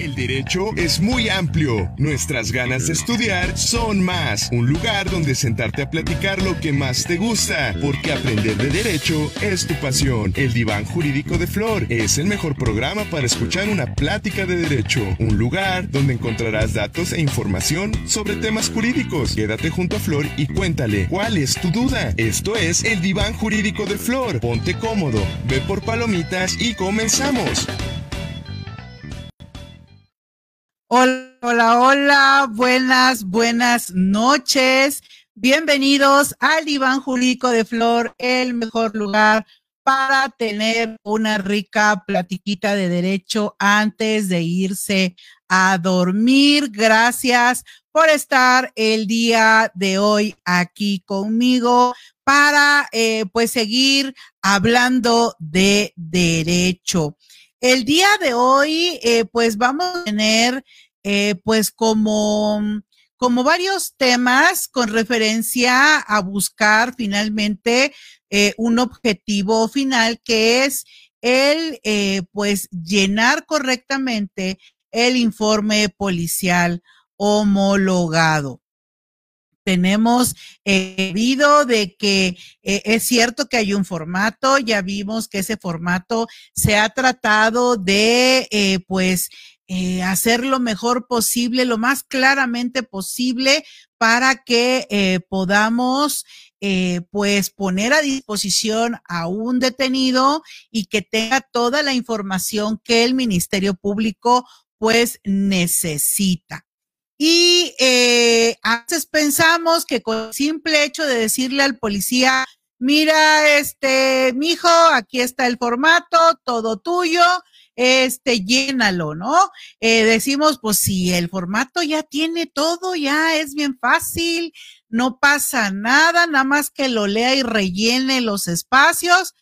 El derecho es muy amplio. Nuestras ganas de estudiar son más. Un lugar donde sentarte a platicar lo que más te gusta. Porque aprender de derecho es tu pasión. El diván jurídico de Flor es el mejor programa para escuchar una plática de derecho. Un lugar donde encontrarás datos e información sobre temas jurídicos. Quédate junto a Flor y cuéntale cuál es tu duda. Esto es el diván jurídico de Flor. Ponte cómodo, ve por palomitas y comenzamos. Hola, hola, hola, buenas, buenas noches. Bienvenidos al Iván Jurídico de Flor, el mejor lugar para tener una rica platiquita de derecho antes de irse a dormir. Gracias por estar el día de hoy aquí conmigo para eh, pues seguir hablando de derecho. El día de hoy, eh, pues vamos a tener, eh, pues como, como varios temas con referencia a buscar finalmente eh, un objetivo final que es el, pues, llenar correctamente el informe policial homologado tenemos eh, de que eh, es cierto que hay un formato, ya vimos que ese formato se ha tratado de, eh, pues, eh, hacer lo mejor posible, lo más claramente posible para que podamos pues poner a disposición a un detenido y que tenga toda la información que el Ministerio Público pues necesita. Y eh, a veces pensamos que con el simple hecho de decirle al policía, mira, este, mijo, aquí está el formato, todo tuyo, este, llénalo, ¿no? Eh, decimos, pues si el formato ya tiene todo, ya es bien fácil, no pasa nada, nada más que lo lea y rellene los espacios.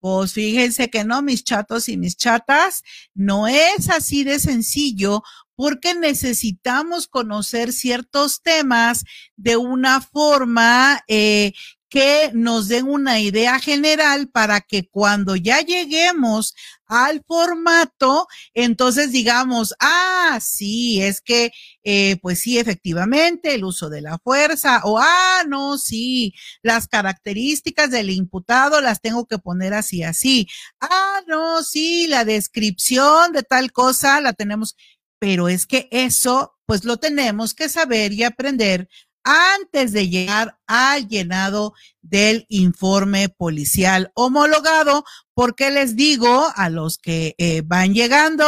Pues fíjense que no, mis chatos y mis chatas, no es así de sencillo porque necesitamos conocer ciertos temas de una forma eh, que nos den una idea general para que cuando ya lleguemos al formato, entonces digamos, ah, sí, es que, eh, pues sí, efectivamente, el uso de la fuerza, o ah, no, sí, las características del imputado las tengo que poner así, así. Ah, no, sí, la descripción de tal cosa la tenemos pero es que eso pues lo tenemos que saber y aprender antes de llegar al llenado del informe policial homologado, porque les digo a los que eh, van llegando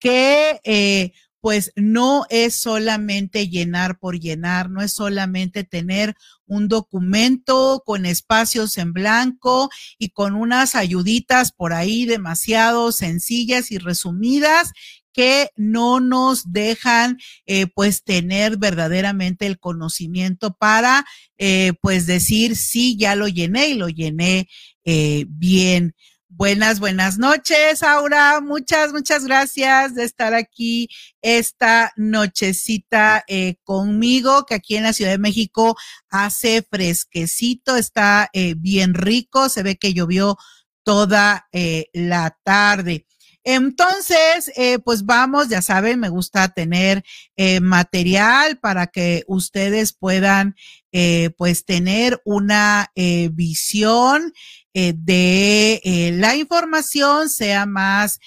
que eh, pues no es solamente llenar por llenar, no es solamente tener un documento con espacios en blanco y con unas ayuditas por ahí demasiado sencillas y resumidas que no nos dejan eh, pues tener verdaderamente el conocimiento para eh, pues decir sí, ya lo llené y lo llené eh, bien. Buenas, buenas noches, Aura. Muchas, muchas gracias de estar aquí esta nochecita eh, conmigo, que aquí en la Ciudad de México hace fresquecito, está eh, bien rico, se ve que llovió toda eh, la tarde. Entonces, eh, pues vamos, ya saben, me gusta tener eh, material para que ustedes puedan, eh, pues, tener una visión de la información, sea más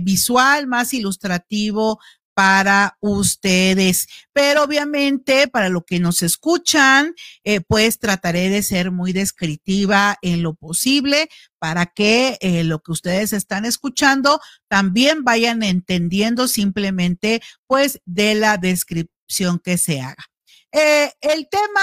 visual, más ilustrativo para ustedes. Pero obviamente para lo que nos escuchan, eh, pues trataré de ser muy descriptiva en lo posible para que eh, lo que ustedes están escuchando también vayan entendiendo simplemente pues de la descripción que se haga. Eh, el tema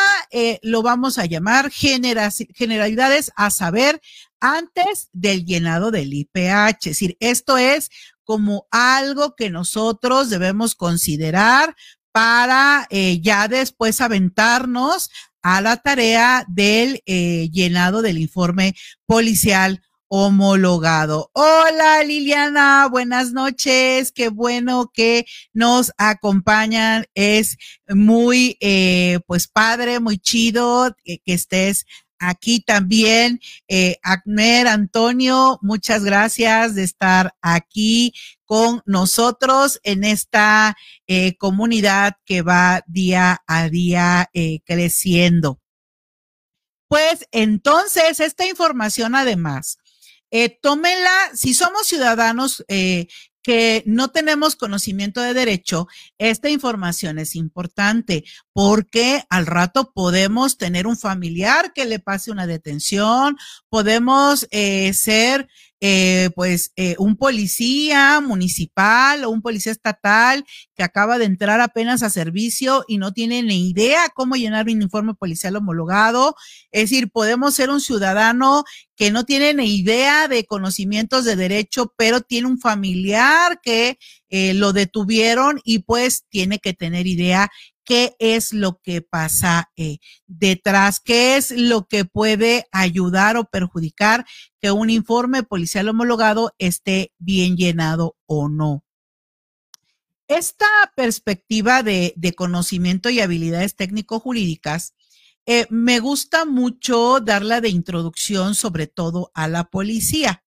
lo vamos a llamar generalidades a saber antes del llenado del IPH. Es decir, esto es como algo que nosotros debemos considerar para eh, ya después aventarnos a la tarea del eh, llenado del informe policial homologado. Hola Liliana, buenas noches, qué bueno que nos acompañan. Es muy, eh, pues padre, muy chido que estés aquí también. Eh, Acmer, Antonio, muchas gracias de estar aquí con nosotros en esta eh, comunidad que va día a día eh, creciendo. Pues entonces, esta información además, eh, tómenla, si somos ciudadanos eh, que no tenemos conocimiento de derecho, esta información es importante porque al rato podemos tener un familiar que le pase una detención, podemos eh, ser eh, pues eh, un policía municipal o un policía estatal que acaba de entrar apenas a servicio y no tiene ni idea cómo llenar un informe policial homologado. Es decir, podemos ser un ciudadano que no tiene ni idea de conocimientos de derecho, pero tiene un familiar que eh, lo detuvieron y pues tiene que tener idea qué es lo que pasa eh, detrás, qué es lo que puede ayudar o perjudicar que un informe policial homologado esté bien llenado o no. Esta perspectiva de, conocimiento y habilidades técnico-jurídicas eh, me gusta mucho darla de introducción sobre todo a la policía.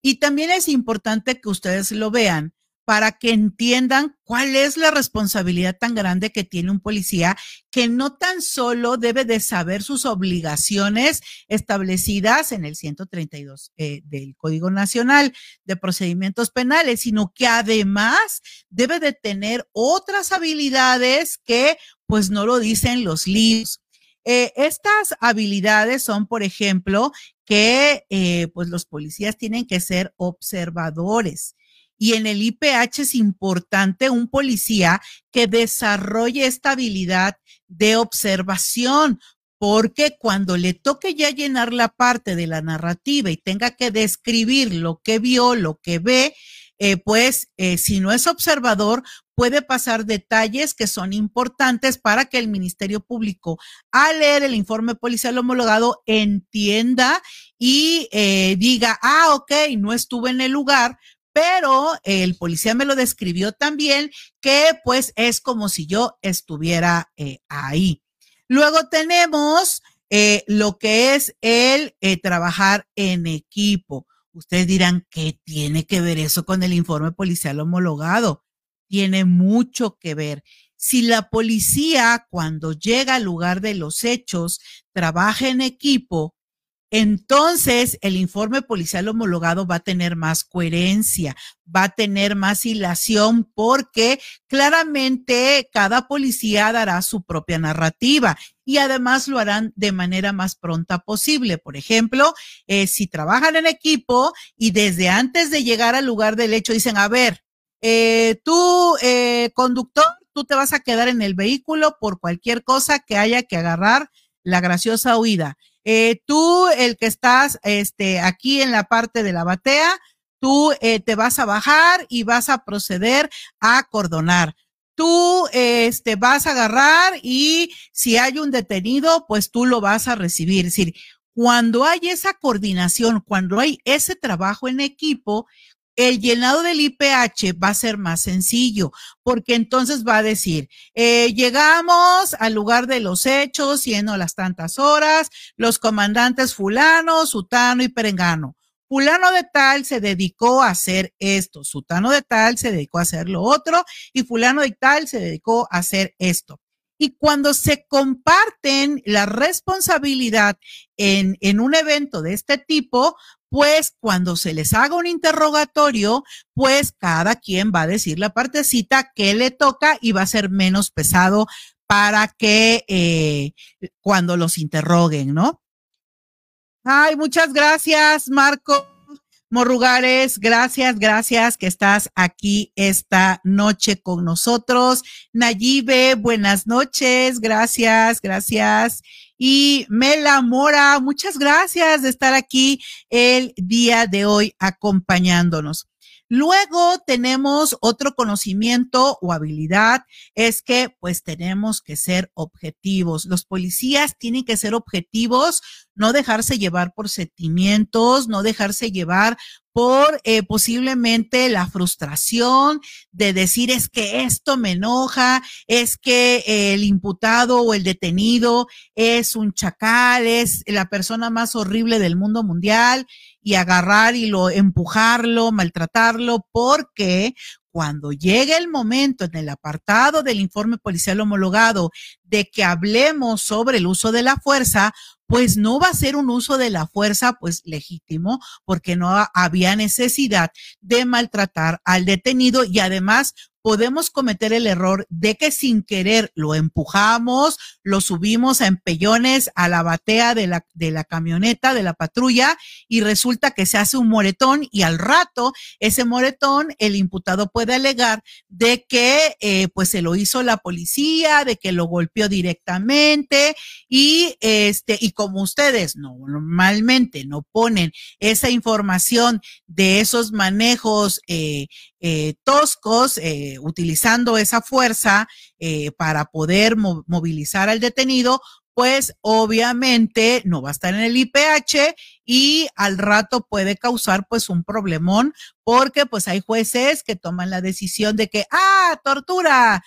Y también es importante que ustedes lo vean para que entiendan cuál es la responsabilidad tan grande que tiene un policía que no tan solo debe de saber sus obligaciones establecidas en el 132 eh, del Código Nacional de Procedimientos Penales, sino que además debe de tener otras habilidades que pues no lo dicen los libros. Eh, estas habilidades son, por ejemplo, que eh, pues los policías tienen que ser observadores y en el IPH es importante un policía que desarrolle esta habilidad de observación, porque cuando le toque ya llenar la parte de la narrativa y tenga que describir lo que vio, lo que ve, eh, pues eh, si no es observador, puede pasar detalles que son importantes para que el Ministerio Público, al leer el informe policial homologado, entienda y eh, diga, ah, ok, no estuve en el lugar, pero el policía me lo describió también que pues es como si yo estuviera eh, ahí. Luego tenemos eh, lo que es el eh, trabajar en equipo. Ustedes dirán, ¿qué tiene que ver eso con el informe policial homologado? Tiene mucho que ver. Si la policía cuando llega al lugar de los hechos trabaja en equipo, entonces el informe policial homologado va a tener más coherencia, va a tener más hilación porque claramente cada policía dará su propia narrativa y además lo harán de manera más pronta posible. Por ejemplo, eh, si trabajan en equipo y desde antes de llegar al lugar del hecho dicen, a ver, eh, tú, eh, conductor, tú te vas a quedar en el vehículo por cualquier cosa que haya que agarrar la graciosa huida. Eh, tú, el que estás este, aquí en la parte de la batea, tú eh, te vas a bajar y vas a proceder a cordonar. Tú este, vas a agarrar y si hay un detenido, pues tú lo vas a recibir. Es decir, cuando hay esa coordinación, cuando hay ese trabajo en equipo, el llenado del IPH va a ser más sencillo, porque entonces va a decir, eh, llegamos al lugar de los hechos, siendo las tantas horas, los comandantes fulano, sutano y perengano. Fulano de tal se dedicó a hacer esto, sutano de tal se dedicó a hacer lo otro y fulano de tal se dedicó a hacer esto. Y cuando se comparten la responsabilidad en, en un evento de este tipo, pues cuando se les haga un interrogatorio, pues cada quien va a decir la partecita que le toca y va a ser menos pesado para que eh, cuando los interroguen, ¿no? Ay, muchas gracias, Marco. Morrugares, gracias, gracias que estás aquí esta noche con nosotros. Nayibe, buenas noches, gracias, gracias. Y Mela Mora, muchas gracias de estar aquí el día de hoy acompañándonos. Luego tenemos otro conocimiento o habilidad, es que pues tenemos que ser objetivos. Los policías tienen que ser objetivos, no dejarse llevar por sentimientos, no dejarse llevar por eh, posiblemente la frustración de decir es que esto me enoja, es que el imputado o el detenido es un chacal, es la persona más horrible del mundo mundial y agarrar y lo empujarlo, maltratarlo, porque cuando llegue el momento en el apartado del informe policial homologado de que hablemos sobre el uso de la fuerza, pues no va a ser un uso de la fuerza pues legítimo porque no había necesidad de maltratar al detenido y además podemos cometer el error de que sin querer lo empujamos, lo subimos a empellones a la batea de la, de la camioneta, de la patrulla, y resulta que se hace un moretón y al rato ese moretón el imputado puede alegar de que eh, pues se lo hizo la policía, de que lo golpeó directamente y este, y como ustedes no, normalmente no ponen esa información de esos manejos eh, eh, toscos, eh, utilizando esa fuerza eh, para poder movilizar al detenido, pues obviamente no va a estar en el IPH y al rato puede causar pues un problemón porque pues hay jueces que toman la decisión de que, ah, tortura,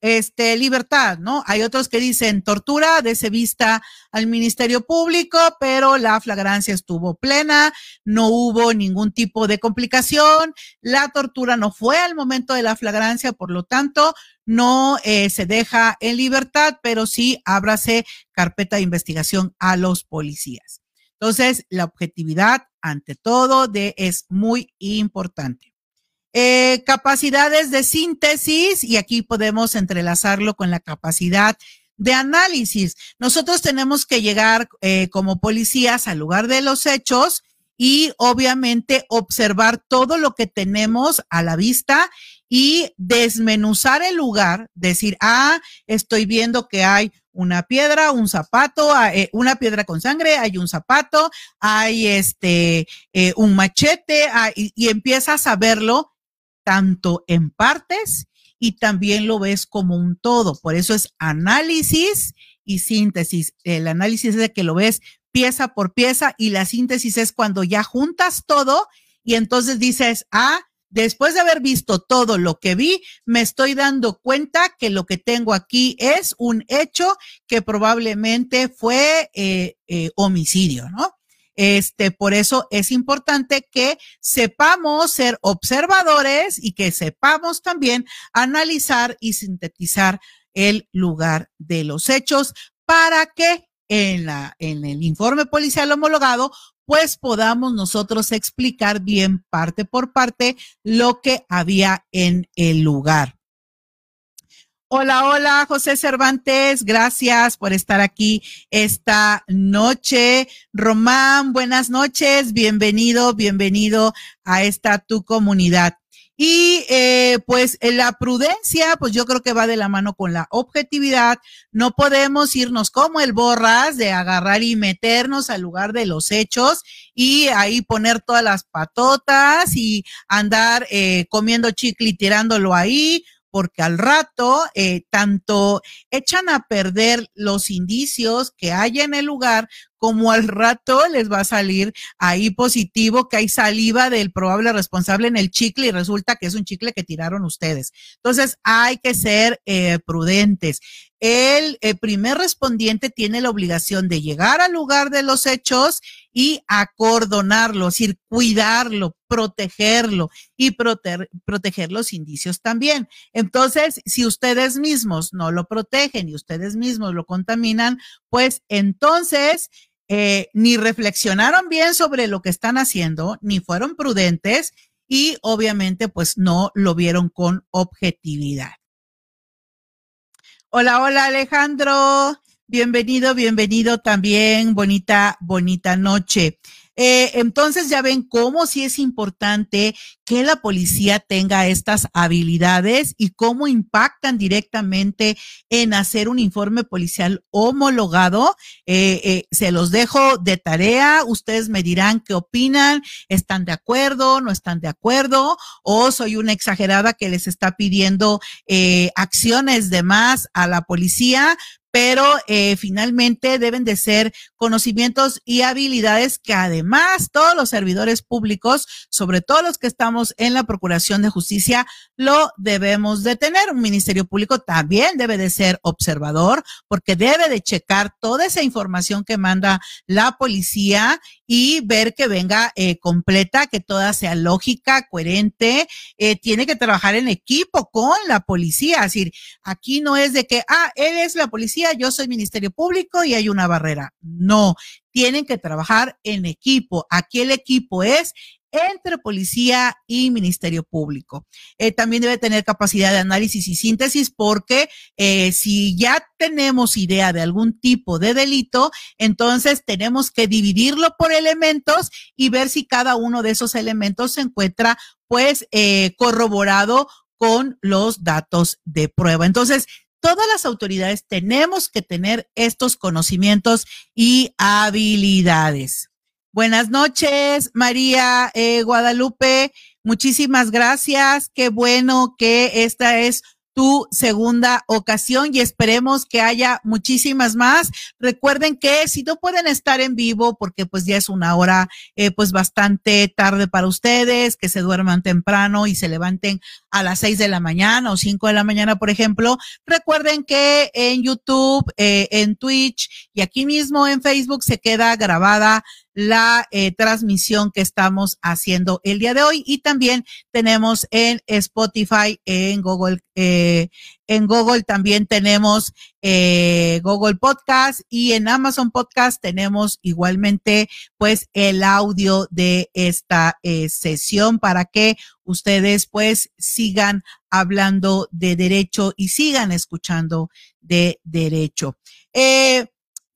este, libertad, ¿no? Hay otros que dicen tortura, ese vista al Ministerio Público, pero la flagrancia estuvo plena, no hubo ningún tipo de complicación, la tortura no fue al momento de la flagrancia, por lo tanto, no eh, se deja en libertad, pero sí ábrase carpeta de investigación a los policías. Entonces, la objetividad, ante todo, de, es muy importante. Eh, capacidades de síntesis, y aquí podemos entrelazarlo con la capacidad de análisis. Nosotros tenemos que llegar eh, como policías al lugar de los hechos y obviamente observar todo lo que tenemos a la vista y desmenuzar el lugar, decir, ah, estoy viendo que hay una piedra, un zapato, ah, eh, una piedra con sangre, hay un zapato, hay este, un machete, ah, y empiezas a verlo tanto en partes y también lo ves como un todo. Por eso es análisis y síntesis. El análisis es de que lo ves pieza por pieza y la síntesis es cuando ya juntas todo y entonces dices, ah, después de haber visto todo lo que vi, me estoy dando cuenta que lo que tengo aquí es un hecho que probablemente fue eh, eh, homicidio, ¿no? Este, por eso es importante que sepamos ser observadores y que sepamos también analizar y sintetizar el lugar de los hechos para que en la, en el informe policial homologado pues podamos nosotros explicar bien parte por parte lo que había en el lugar. Hola, hola, José Cervantes, gracias por estar aquí esta noche. Román, buenas noches, bienvenido, bienvenido a esta tu comunidad. Y eh, pues la prudencia, pues yo creo que va de la mano con la objetividad. No podemos irnos como el borras de agarrar y meternos al lugar de los hechos y ahí poner todas las patotas y andar eh, comiendo chicle y tirándolo ahí porque al rato eh, tanto echan a perder los indicios que hay en el lugar, como al rato les va a salir ahí positivo que hay saliva del probable responsable en el chicle y resulta que es un chicle que tiraron ustedes. Entonces hay que ser eh, prudentes. El, primer respondiente tiene la obligación de llegar al lugar de los hechos y acordonarlo, es decir, cuidarlo, protegerlo y proteger los indicios también. Entonces, si ustedes mismos no lo protegen y ustedes mismos lo contaminan, pues entonces eh, ni reflexionaron bien sobre lo que están haciendo, ni fueron prudentes y obviamente pues no lo vieron con objetividad. Hola, hola Alejandro, bienvenido, bienvenido también, bonita, bonita noche. Eh, entonces ya ven cómo sí es importante que la policía tenga estas habilidades y cómo impactan directamente en hacer un informe policial homologado. Eh, eh, se los dejo de tarea. Ustedes me dirán qué opinan. ¿Están de acuerdo? ¿No están de acuerdo? ¿O soy una exagerada que les está pidiendo eh, acciones de más a la policía? Pero eh, finalmente deben de ser conocimientos y habilidades que además todos los servidores públicos, sobre todo los que estamos en la Procuración de Justicia, lo debemos de tener. Un Ministerio Público también debe de ser observador porque debe de checar toda esa información que manda la policía y ver que venga eh, completa, que toda sea lógica, coherente. Eh, tiene que trabajar en equipo con la policía. Es decir, aquí no es de que, ah, él es la policía, yo soy Ministerio Público y hay una barrera. No, tienen que trabajar en equipo. Aquí el equipo es entre policía y Ministerio Público. Eh, también debe tener capacidad de análisis y síntesis porque eh, si ya tenemos idea de algún tipo de delito, entonces tenemos que dividirlo por elementos y ver si cada uno de esos elementos se encuentra pues eh, corroborado con los datos de prueba. Entonces, todas las autoridades tenemos que tener estos conocimientos y habilidades. Buenas noches, María eh, Guadalupe. Muchísimas gracias. Qué bueno que esta es tu segunda ocasión y esperemos que haya muchísimas más. Recuerden que si no pueden estar en vivo, porque pues ya es una hora eh, pues bastante tarde para ustedes, que se duerman temprano y se levanten a las seis de la mañana o cinco de la mañana, por ejemplo, recuerden que en YouTube, eh, en Twitch y aquí mismo en Facebook se queda grabada la eh, transmisión que estamos haciendo el día de hoy y también tenemos en Spotify, en Google, eh, en Google también tenemos eh, Google Podcast y en Amazon Podcast tenemos igualmente pues el audio de esta sesión para que ustedes pues sigan hablando de derecho y sigan escuchando de derecho. Eh,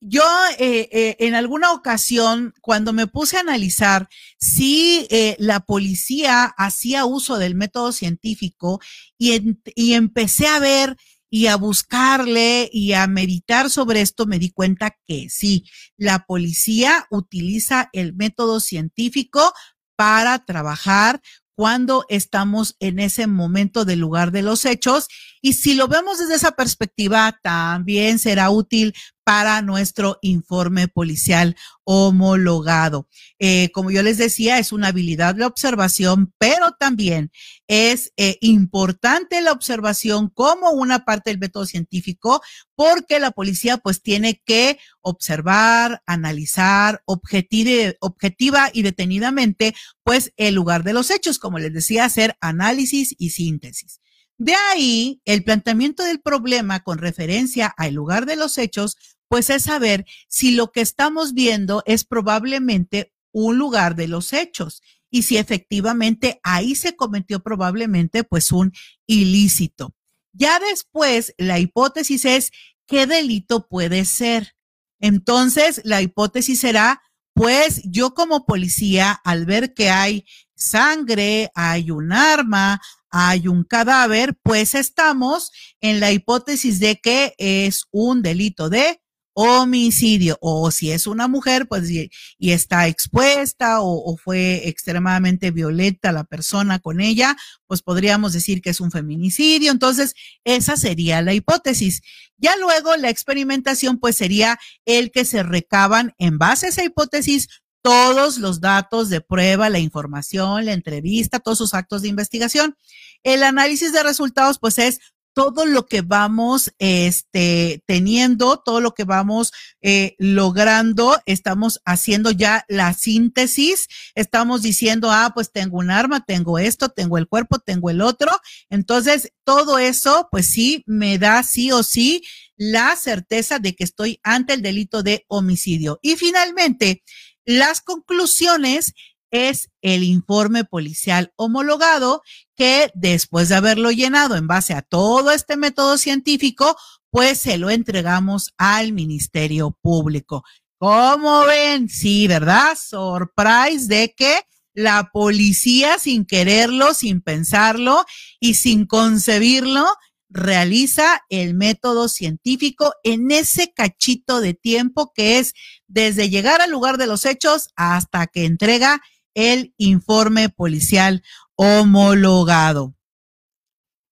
yo eh, eh, en alguna ocasión, cuando me puse a analizar si eh, la policía hacía uso del método científico y, y empecé a ver y a buscarle y a meditar sobre esto, me di cuenta que sí, la policía utiliza el método científico para trabajar cuando estamos en ese momento del lugar de los hechos. Y si lo vemos desde esa perspectiva, también será útil para nuestro informe policial homologado. Eh, como yo les decía, es una habilidad de observación, pero también es eh, importante la observación como una parte del método científico, porque la policía pues tiene que observar, analizar objetiva, objetiva y detenidamente pues el lugar de los hechos, como les decía, hacer análisis y síntesis. De ahí, el planteamiento del problema con referencia al lugar de los hechos, pues es saber si lo que estamos viendo es probablemente un lugar de los hechos y si efectivamente ahí se cometió probablemente pues un ilícito. Ya después, la hipótesis es qué delito puede ser. Entonces, la hipótesis será, pues yo como policía, al ver que hay sangre, hay un arma, hay un cadáver, pues estamos en la hipótesis de que es un delito de homicidio o si es una mujer pues y, está expuesta o, fue extremadamente violenta la persona con ella pues podríamos decir que es un feminicidio. Entonces esa sería la hipótesis. Ya luego la experimentación pues sería el que se recaban en base a esa hipótesis todos los datos de prueba, la información, la entrevista, todos sus actos de investigación. El análisis de resultados, pues es todo lo que vamos este, teniendo, todo lo que vamos eh, logrando, estamos haciendo ya la síntesis, estamos diciendo, ah, pues tengo un arma, tengo esto, tengo el cuerpo, tengo el otro. Entonces, todo eso, pues sí, me da sí o sí la certeza de que estoy ante el delito de homicidio. Y finalmente, las conclusiones es el informe policial homologado que después de haberlo llenado en base a todo este método científico, pues se lo entregamos al Ministerio Público. ¿Cómo ven? Sí, ¿verdad? Surprise de que la policía sin quererlo, sin pensarlo y sin concebirlo, realiza el método científico en ese cachito de tiempo que es desde llegar al lugar de los hechos hasta que entrega el informe policial homologado.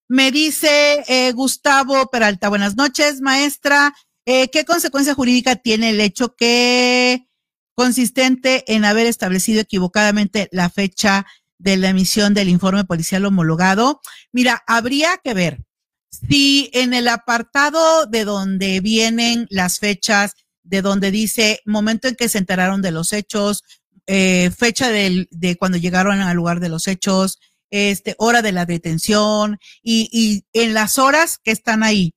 Me dice eh, Gustavo Peralta, buenas noches, maestra. Eh, ¿Qué consecuencia jurídica tiene el hecho que consistente en haber establecido equivocadamente la fecha de la emisión del informe policial homologado? Mira, habría que ver si en el apartado de donde vienen las fechas, de donde dice momento en que se enteraron de los hechos, eh, fecha de cuando llegaron al lugar de los hechos, este, hora de la detención y, y en las horas que están ahí.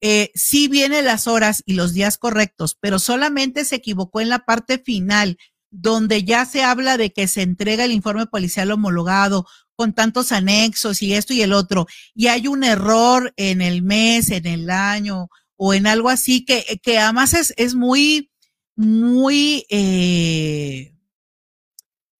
Eh, sí vienen las horas y los días correctos, pero solamente se equivocó en la parte final, donde ya se habla de que se entrega el informe policial homologado con tantos anexos y esto y el otro, y hay un error en el mes, en el año o en algo así que, que además es, es muy, muy, eh,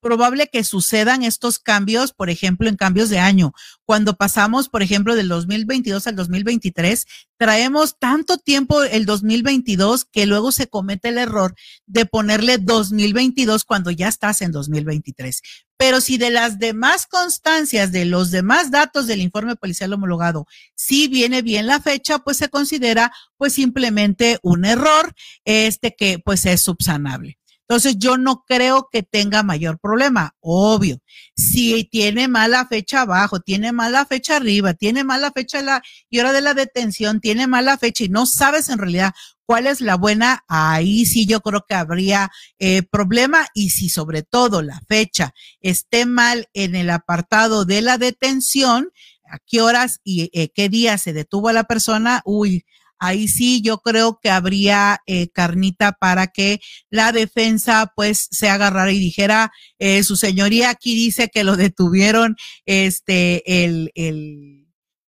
probable que sucedan estos cambios, por ejemplo, en cambios de año. Cuando pasamos, por ejemplo, del 2022 al 2023, traemos tanto tiempo el 2022 que luego se comete el error de ponerle 2022 cuando ya estás en 2023. Pero si de las demás constancias, de los demás datos del informe policial homologado, si viene bien la fecha, pues se considera pues simplemente un error, este que pues es subsanable. Entonces yo no creo que tenga mayor problema, obvio. Si tiene mala fecha abajo, tiene mala fecha arriba, tiene mala fecha la, y hora de la detención, tiene mala fecha y no sabes en realidad cuál es la buena, ahí sí yo creo que habría eh, problema y si sobre todo la fecha esté mal en el apartado de la detención, a qué horas y eh, qué día se detuvo a la persona, uy, ahí sí yo creo que habría eh, carnita para que la defensa pues se agarrara y dijera, eh, su señoría aquí dice que lo detuvieron este el, el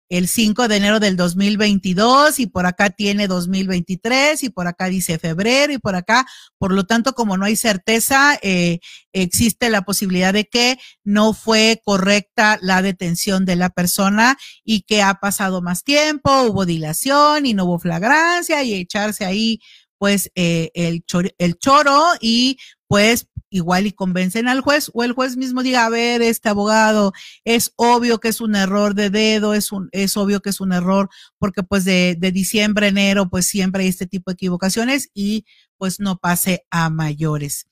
el 5 de enero del 2022 y por acá tiene 2023 y por acá dice febrero y por acá, por lo tanto, como no hay certeza, eh, existe la posibilidad de que no fue correcta la detención de la persona y que ha pasado más tiempo, hubo dilación y no hubo flagrancia y echarse ahí pues eh, el, el choro y pues igual y convencen al juez o el juez mismo diga, a ver, este abogado, es obvio que es un error de dedo, es un, es obvio que es un error porque pues de, de diciembre, enero, pues siempre hay este tipo de equivocaciones y pues no pase a mayores.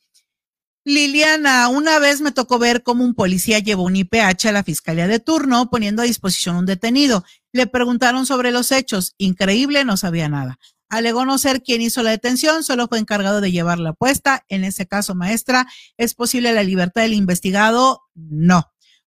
Liliana, una vez me tocó ver cómo un policía llevó un IPH a la fiscalía de turno poniendo a disposición un detenido. Le preguntaron sobre los hechos. Increíble, no sabía nada. Alegó no ser quien hizo la detención, solo fue encargado de llevar la apuesta. En ese caso, maestra, ¿es posible la libertad del investigado? No,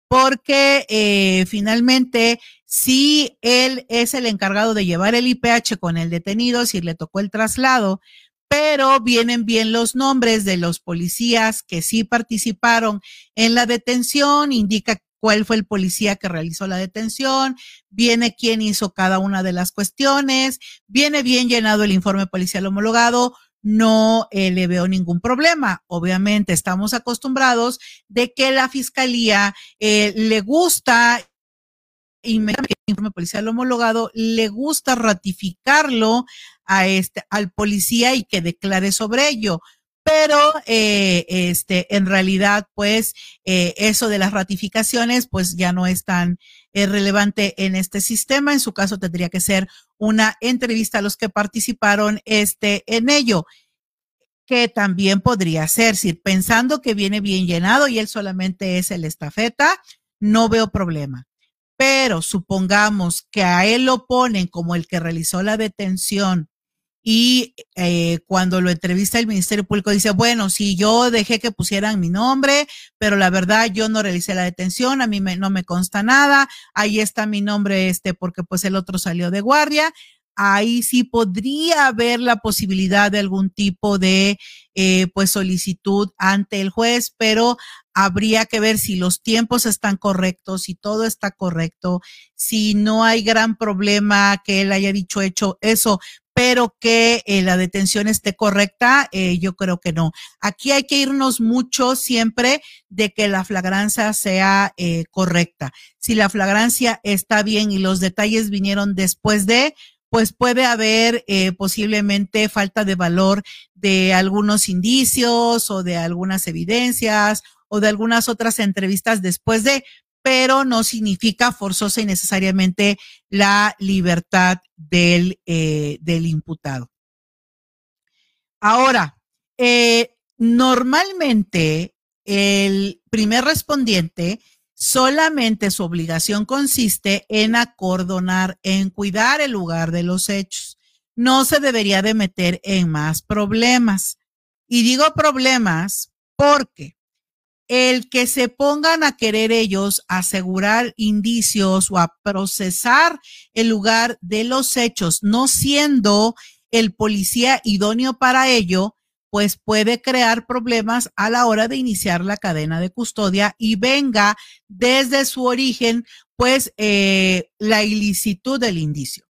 porque eh, finalmente, si él es el encargado de llevar el IPH con el detenido, si le tocó el traslado, pero vienen bien los nombres de los policías que sí participaron en la detención, indica cuál fue el policía que realizó la detención, viene quién hizo cada una de las cuestiones, viene bien llenado el informe policial homologado, no eh, le veo ningún problema. Obviamente estamos acostumbrados de que la fiscalía eh, le gusta inmediatamente el informe policial homologado, le gusta ratificarlo a este, al policía y que declare sobre ello pero eh, este, en realidad, pues, eh, eso de las ratificaciones, pues ya no es tan eh, relevante en este sistema. En su caso, tendría que ser una entrevista a los que participaron este, en ello, que también podría ser, si pensando que viene bien llenado y él solamente es el estafeta, no veo problema. Pero supongamos que a él lo ponen como el que realizó la detención y eh, cuando lo entrevista el Ministerio Público dice, bueno, si yo dejé que pusieran mi nombre, pero la verdad yo no realicé la detención, a mí no me consta nada, ahí está mi nombre este porque pues el otro salió de guardia, ahí sí podría haber la posibilidad de algún tipo de eh, pues solicitud ante el juez, pero habría que ver si los tiempos están correctos, si todo está correcto, si no hay gran problema que él haya dicho hecho eso, pero que eh, la detención esté correcta, eh, yo creo que no. Aquí hay que irnos mucho siempre de que la flagrancia sea eh, correcta. Si la flagrancia está bien y los detalles vinieron después de, pues puede haber posiblemente falta de valor de algunos indicios o de algunas evidencias o de algunas otras entrevistas después de, pero no significa forzosa y necesariamente la libertad del, eh, del imputado. Ahora, eh, normalmente el primer respondiente solamente su obligación consiste en acordonar, en cuidar el lugar de los hechos. No se debería de meter en más problemas. Y digo problemas porque el que se pongan a querer ellos asegurar indicios o a procesar el lugar de los hechos, no siendo el policía idóneo para ello, pues puede crear problemas a la hora de iniciar la cadena de custodia y venga desde su origen, pues, eh, la ilicitud del indicio.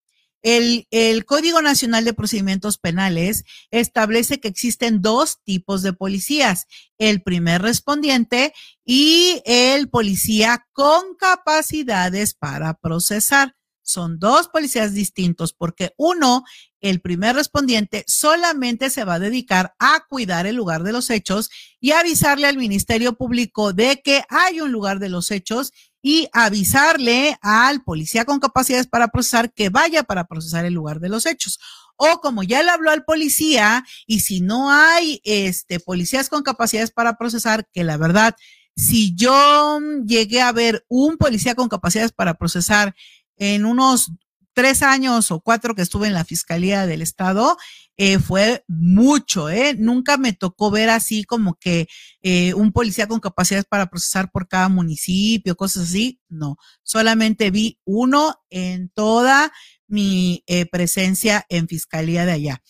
El, Código Nacional de Procedimientos Penales establece que existen dos tipos de policías, el primer respondiente y el policía con capacidades para procesar. Son dos policías distintos porque uno, el primer respondiente, solamente se va a dedicar a cuidar el lugar de los hechos y avisarle al Ministerio Público de que hay un lugar de los hechos y avisarle al policía con capacidades para procesar que vaya para procesar el lugar de los hechos. O como ya le habló al policía y si no hay este policías con capacidades para procesar, que la verdad, si yo llegué a ver un policía con capacidades para procesar en unos tres años o cuatro que estuve en la Fiscalía del Estado, eh, fue mucho, ¿eh? Nunca me tocó ver así como que eh, un policía con capacidades para procesar por cada municipio, cosas así. No, solamente vi uno en toda mi eh, presencia en Fiscalía de allá.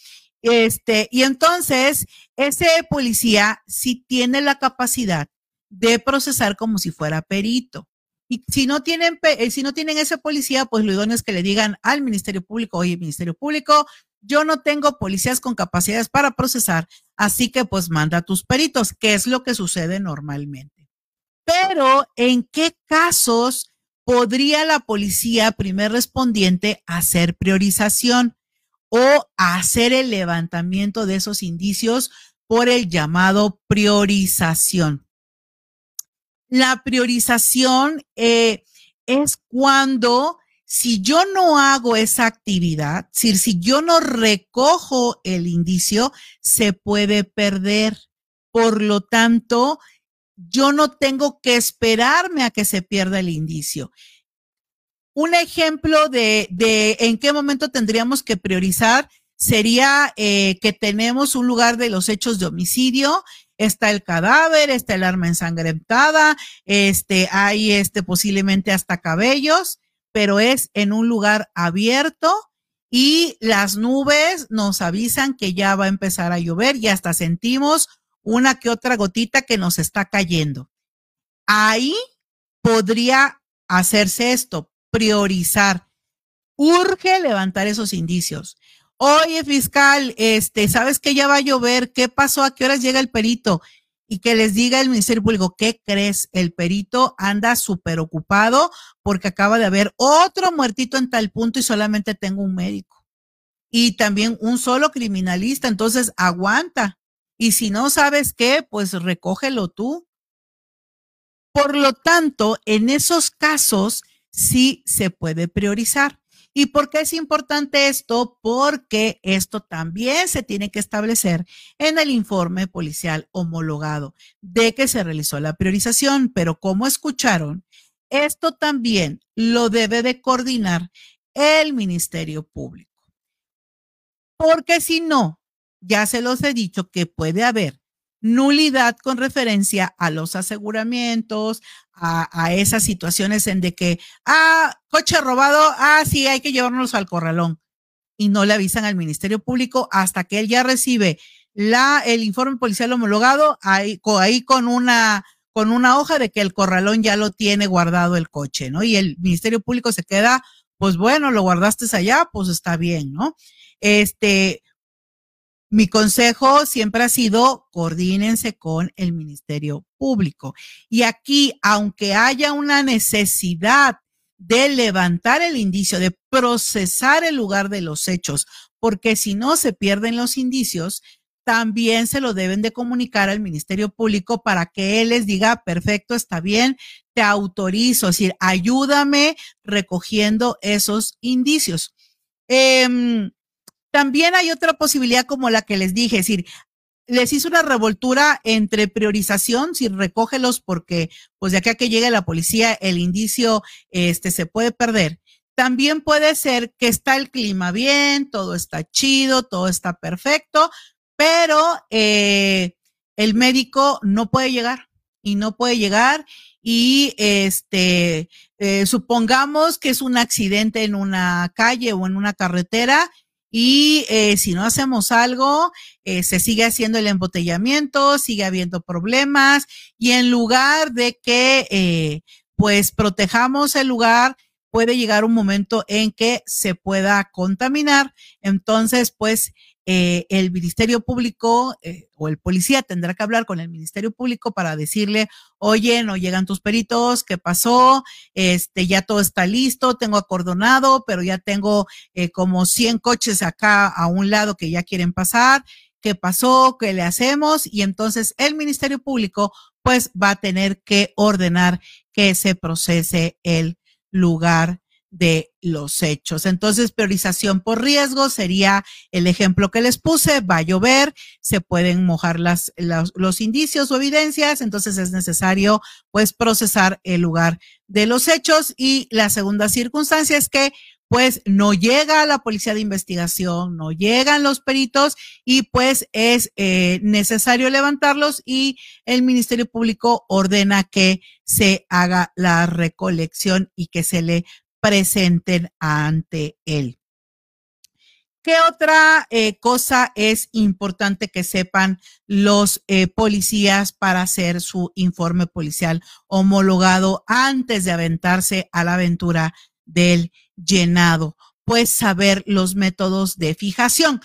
Este, y entonces, ese policía sí tiene la capacidad de procesar como si fuera perito. Y si no tienen, eh, si no tienen ese policía, pues lo idóneo es que le digan al Ministerio Público, oye, Ministerio Público, yo no tengo policías con capacidades para procesar, así que pues manda a tus peritos, que es lo que sucede normalmente. Pero, ¿en qué casos podría la policía primer respondiente hacer priorización o hacer el levantamiento de esos indicios por el llamado priorización? La priorización eh, es cuando si yo no hago esa actividad, si, si yo no recojo el indicio, se puede perder. Por lo tanto, yo no tengo que esperarme a que se pierda el indicio. Un ejemplo de, de en qué momento tendríamos que priorizar sería eh, que tenemos un lugar de los hechos de homicidio está el cadáver, está el arma ensangrentada, este, hay este, posiblemente hasta cabellos, pero es en un lugar abierto y las nubes nos avisan que ya va a empezar a llover y hasta sentimos una que otra gotita que nos está cayendo. Ahí podría hacerse esto, priorizar. Urge levantar esos indicios. Oye, fiscal, este, ¿sabes que ya va a llover? ¿Qué pasó? ¿A qué horas llega el perito? Y que les diga el Ministerio Público, ¿qué crees? El perito anda súper ocupado porque acaba de haber otro muertito en tal punto y solamente tengo un médico. Y también un solo criminalista, entonces aguanta. Y si no sabes qué, pues recógelo tú. Por lo tanto, en esos casos sí se puede priorizar. ¿Y por qué es importante esto? Porque esto también se tiene que establecer en el informe policial homologado de que se realizó la priorización, pero como escucharon, esto también lo debe de coordinar el Ministerio Público. Porque si no, ya se los he dicho que puede haber nulidad con referencia a los aseguramientos, a, esas situaciones en de que, ah, coche robado, ah, sí, hay que llevárnoslos al corralón. Y no le avisan al Ministerio Público hasta que él ya recibe la, el informe policial homologado ahí, ahí con una con una hoja de que el corralón ya lo tiene guardado el coche, ¿no? Y el Ministerio Público se queda pues bueno, lo guardaste allá, pues está bien, ¿no? Este, mi consejo siempre ha sido coordínense con el Ministerio Público. Y aquí, aunque haya una necesidad de levantar el indicio, de procesar el lugar de los hechos, porque si no se pierden los indicios, también se lo deben de comunicar al Ministerio Público para que él les diga, perfecto, está bien, te autorizo, es decir, ayúdame recogiendo esos indicios. Em, también hay otra posibilidad como la que les dije, es decir, les hizo una revoltura entre priorización, si recógelos porque pues de acá que llegue la policía el indicio este se puede perder. También puede ser que está el clima bien, todo está chido, todo está perfecto, pero eh, el médico no puede llegar y no puede llegar y este eh, supongamos que es un accidente en una calle o en una carretera y eh, si no hacemos algo, se sigue haciendo el embotellamiento, sigue habiendo problemas y en lugar de que pues protejamos el lugar, puede llegar un momento en que se pueda contaminar. Entonces, pues eh, el Ministerio Público eh, o el policía tendrá que hablar con el Ministerio Público para decirle, oye, no llegan tus peritos, ¿qué pasó? Este, ya todo está listo, tengo acordonado, pero ya tengo eh, como 100 coches acá a un lado que ya quieren pasar. ¿Qué pasó? ¿Qué le hacemos? Y entonces el Ministerio Público pues va a tener que ordenar que se procese el lugar de los hechos. Entonces, priorización por riesgo sería el ejemplo que les puse, va a llover, se pueden mojar las, los indicios o evidencias, entonces es necesario pues procesar el lugar de los hechos y la segunda circunstancia es que pues no llega la policía de investigación, no llegan los peritos y pues es eh, necesario levantarlos y el Ministerio Público ordena que se haga la recolección y que se le presenten ante él. ¿Qué otra eh, cosa es importante que sepan los eh, policías para hacer su informe policial homologado antes de aventarse a la aventura del llenado? Pues saber los métodos de fijación.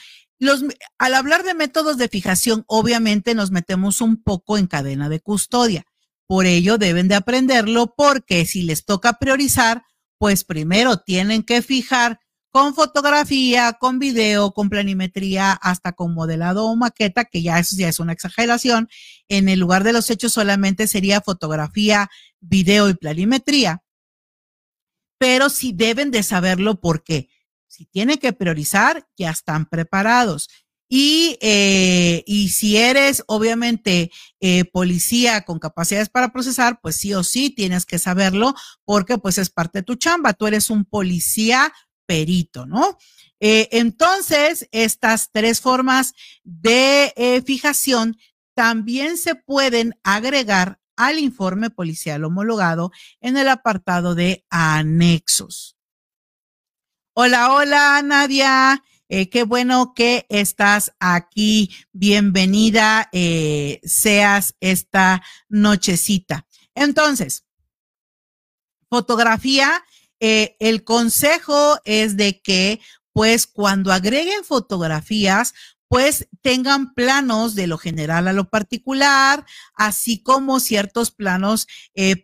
Al hablar de métodos de fijación, obviamente nos metemos un poco en cadena de custodia. Por ello deben de aprenderlo porque si les toca priorizar, pues primero tienen que fijar con fotografía, con video, con planimetría, hasta con modelado o maqueta, que ya eso ya es una exageración. En el lugar de los hechos solamente sería fotografía, video y planimetría. Pero sí deben de saberlo porque si tienen que priorizar, ya están preparados. Y, eh, y si eres obviamente eh, policía con capacidades para procesar, pues sí o sí tienes que saberlo porque pues es parte de tu chamba. Tú eres un policía perito, ¿no? Eh, entonces, estas tres formas de fijación también se pueden agregar al informe policial homologado en el apartado de anexos. Hola, hola, Nadia. Eh, qué bueno que estás aquí. Bienvenida eh, seas esta nochecita. Entonces, fotografía, eh, el consejo es de que pues cuando agreguen fotografías, pues tengan planos de lo general a lo particular, así como ciertos planos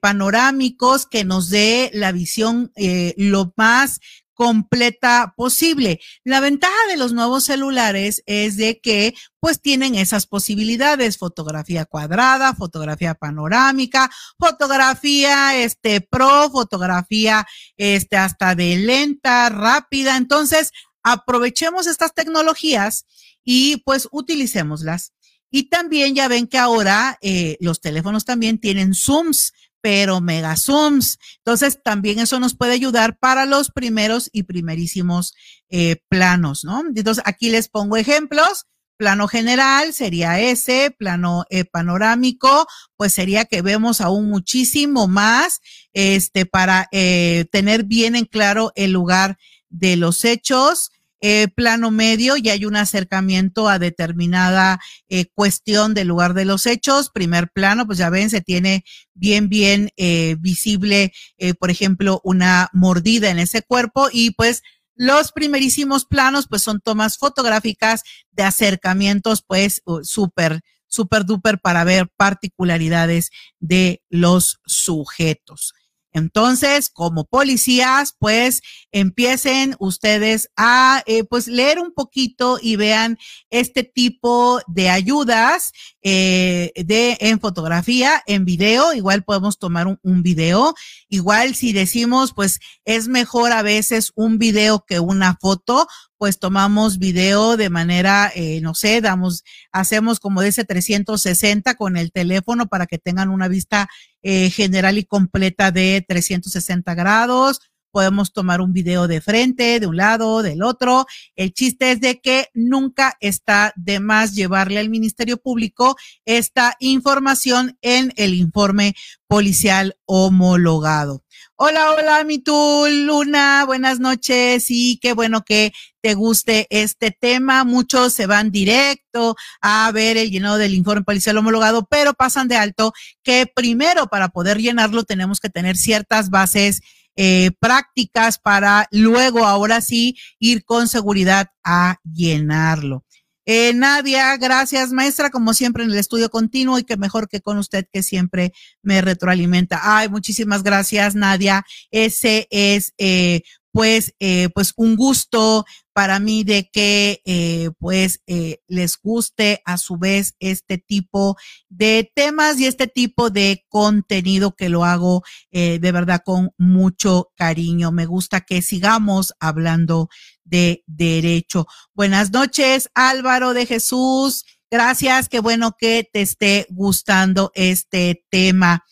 panorámicos que nos dé la visión lo más completa posible. La ventaja de los nuevos celulares es de que pues tienen esas posibilidades, fotografía cuadrada, fotografía panorámica, fotografía este pro, fotografía este hasta de lenta, rápida. Entonces, aprovechemos estas tecnologías y pues utilicémoslas. Y también ya ven que ahora eh, los teléfonos también tienen zooms pero mega zooms. Entonces, también eso nos puede ayudar para los primeros y primerísimos eh, planos, ¿no? Entonces, aquí les pongo ejemplos. Plano general sería ese, plano eh, panorámico, pues sería que vemos aún muchísimo más, este, para eh, tener bien en claro el lugar de los hechos. Eh, plano medio y hay un acercamiento a determinada eh, cuestión del lugar de los hechos. Primer plano, pues ya ven, se tiene bien, bien eh, visible, por ejemplo, una mordida en ese cuerpo y pues los primerísimos planos, pues son tomas fotográficas de acercamientos, pues súper, súper duper para ver particularidades de los sujetos. Entonces, como policías, pues empiecen ustedes a eh, pues leer un poquito y vean este tipo de ayudas eh, de en fotografía, en video. Igual podemos tomar un, un, video. Igual si decimos, pues es mejor a veces un video que una foto, pues tomamos video de manera, eh, no sé, damos, hacemos como ese 360 con el teléfono para que tengan una vista eh, general y completa de 360 grados. Podemos tomar un video de frente, de un lado, del otro. El chiste es de que nunca está de más llevarle al Ministerio Público esta información en el informe policial homologado. Hola, hola, mi tú, Luna, buenas noches y qué bueno que te guste este tema. Muchos se van directo a ver el llenado del informe policial homologado, pero pasan de alto que primero para poder llenarlo tenemos que tener ciertas bases eh, prácticas para luego, ahora sí, ir con seguridad a llenarlo. Eh, Nadia, gracias maestra, como siempre en el estudio continuo y que mejor que con usted que siempre me retroalimenta. Ay, muchísimas gracias Nadia. Ese es eh, pues, pues un gusto para mí de que eh, pues eh, les guste a su vez este tipo de temas y este tipo de contenido que lo hago eh, de verdad con mucho cariño. Me gusta que sigamos hablando de derecho. Buenas noches, Álvaro de Jesús. Gracias, qué bueno que te esté gustando este tema.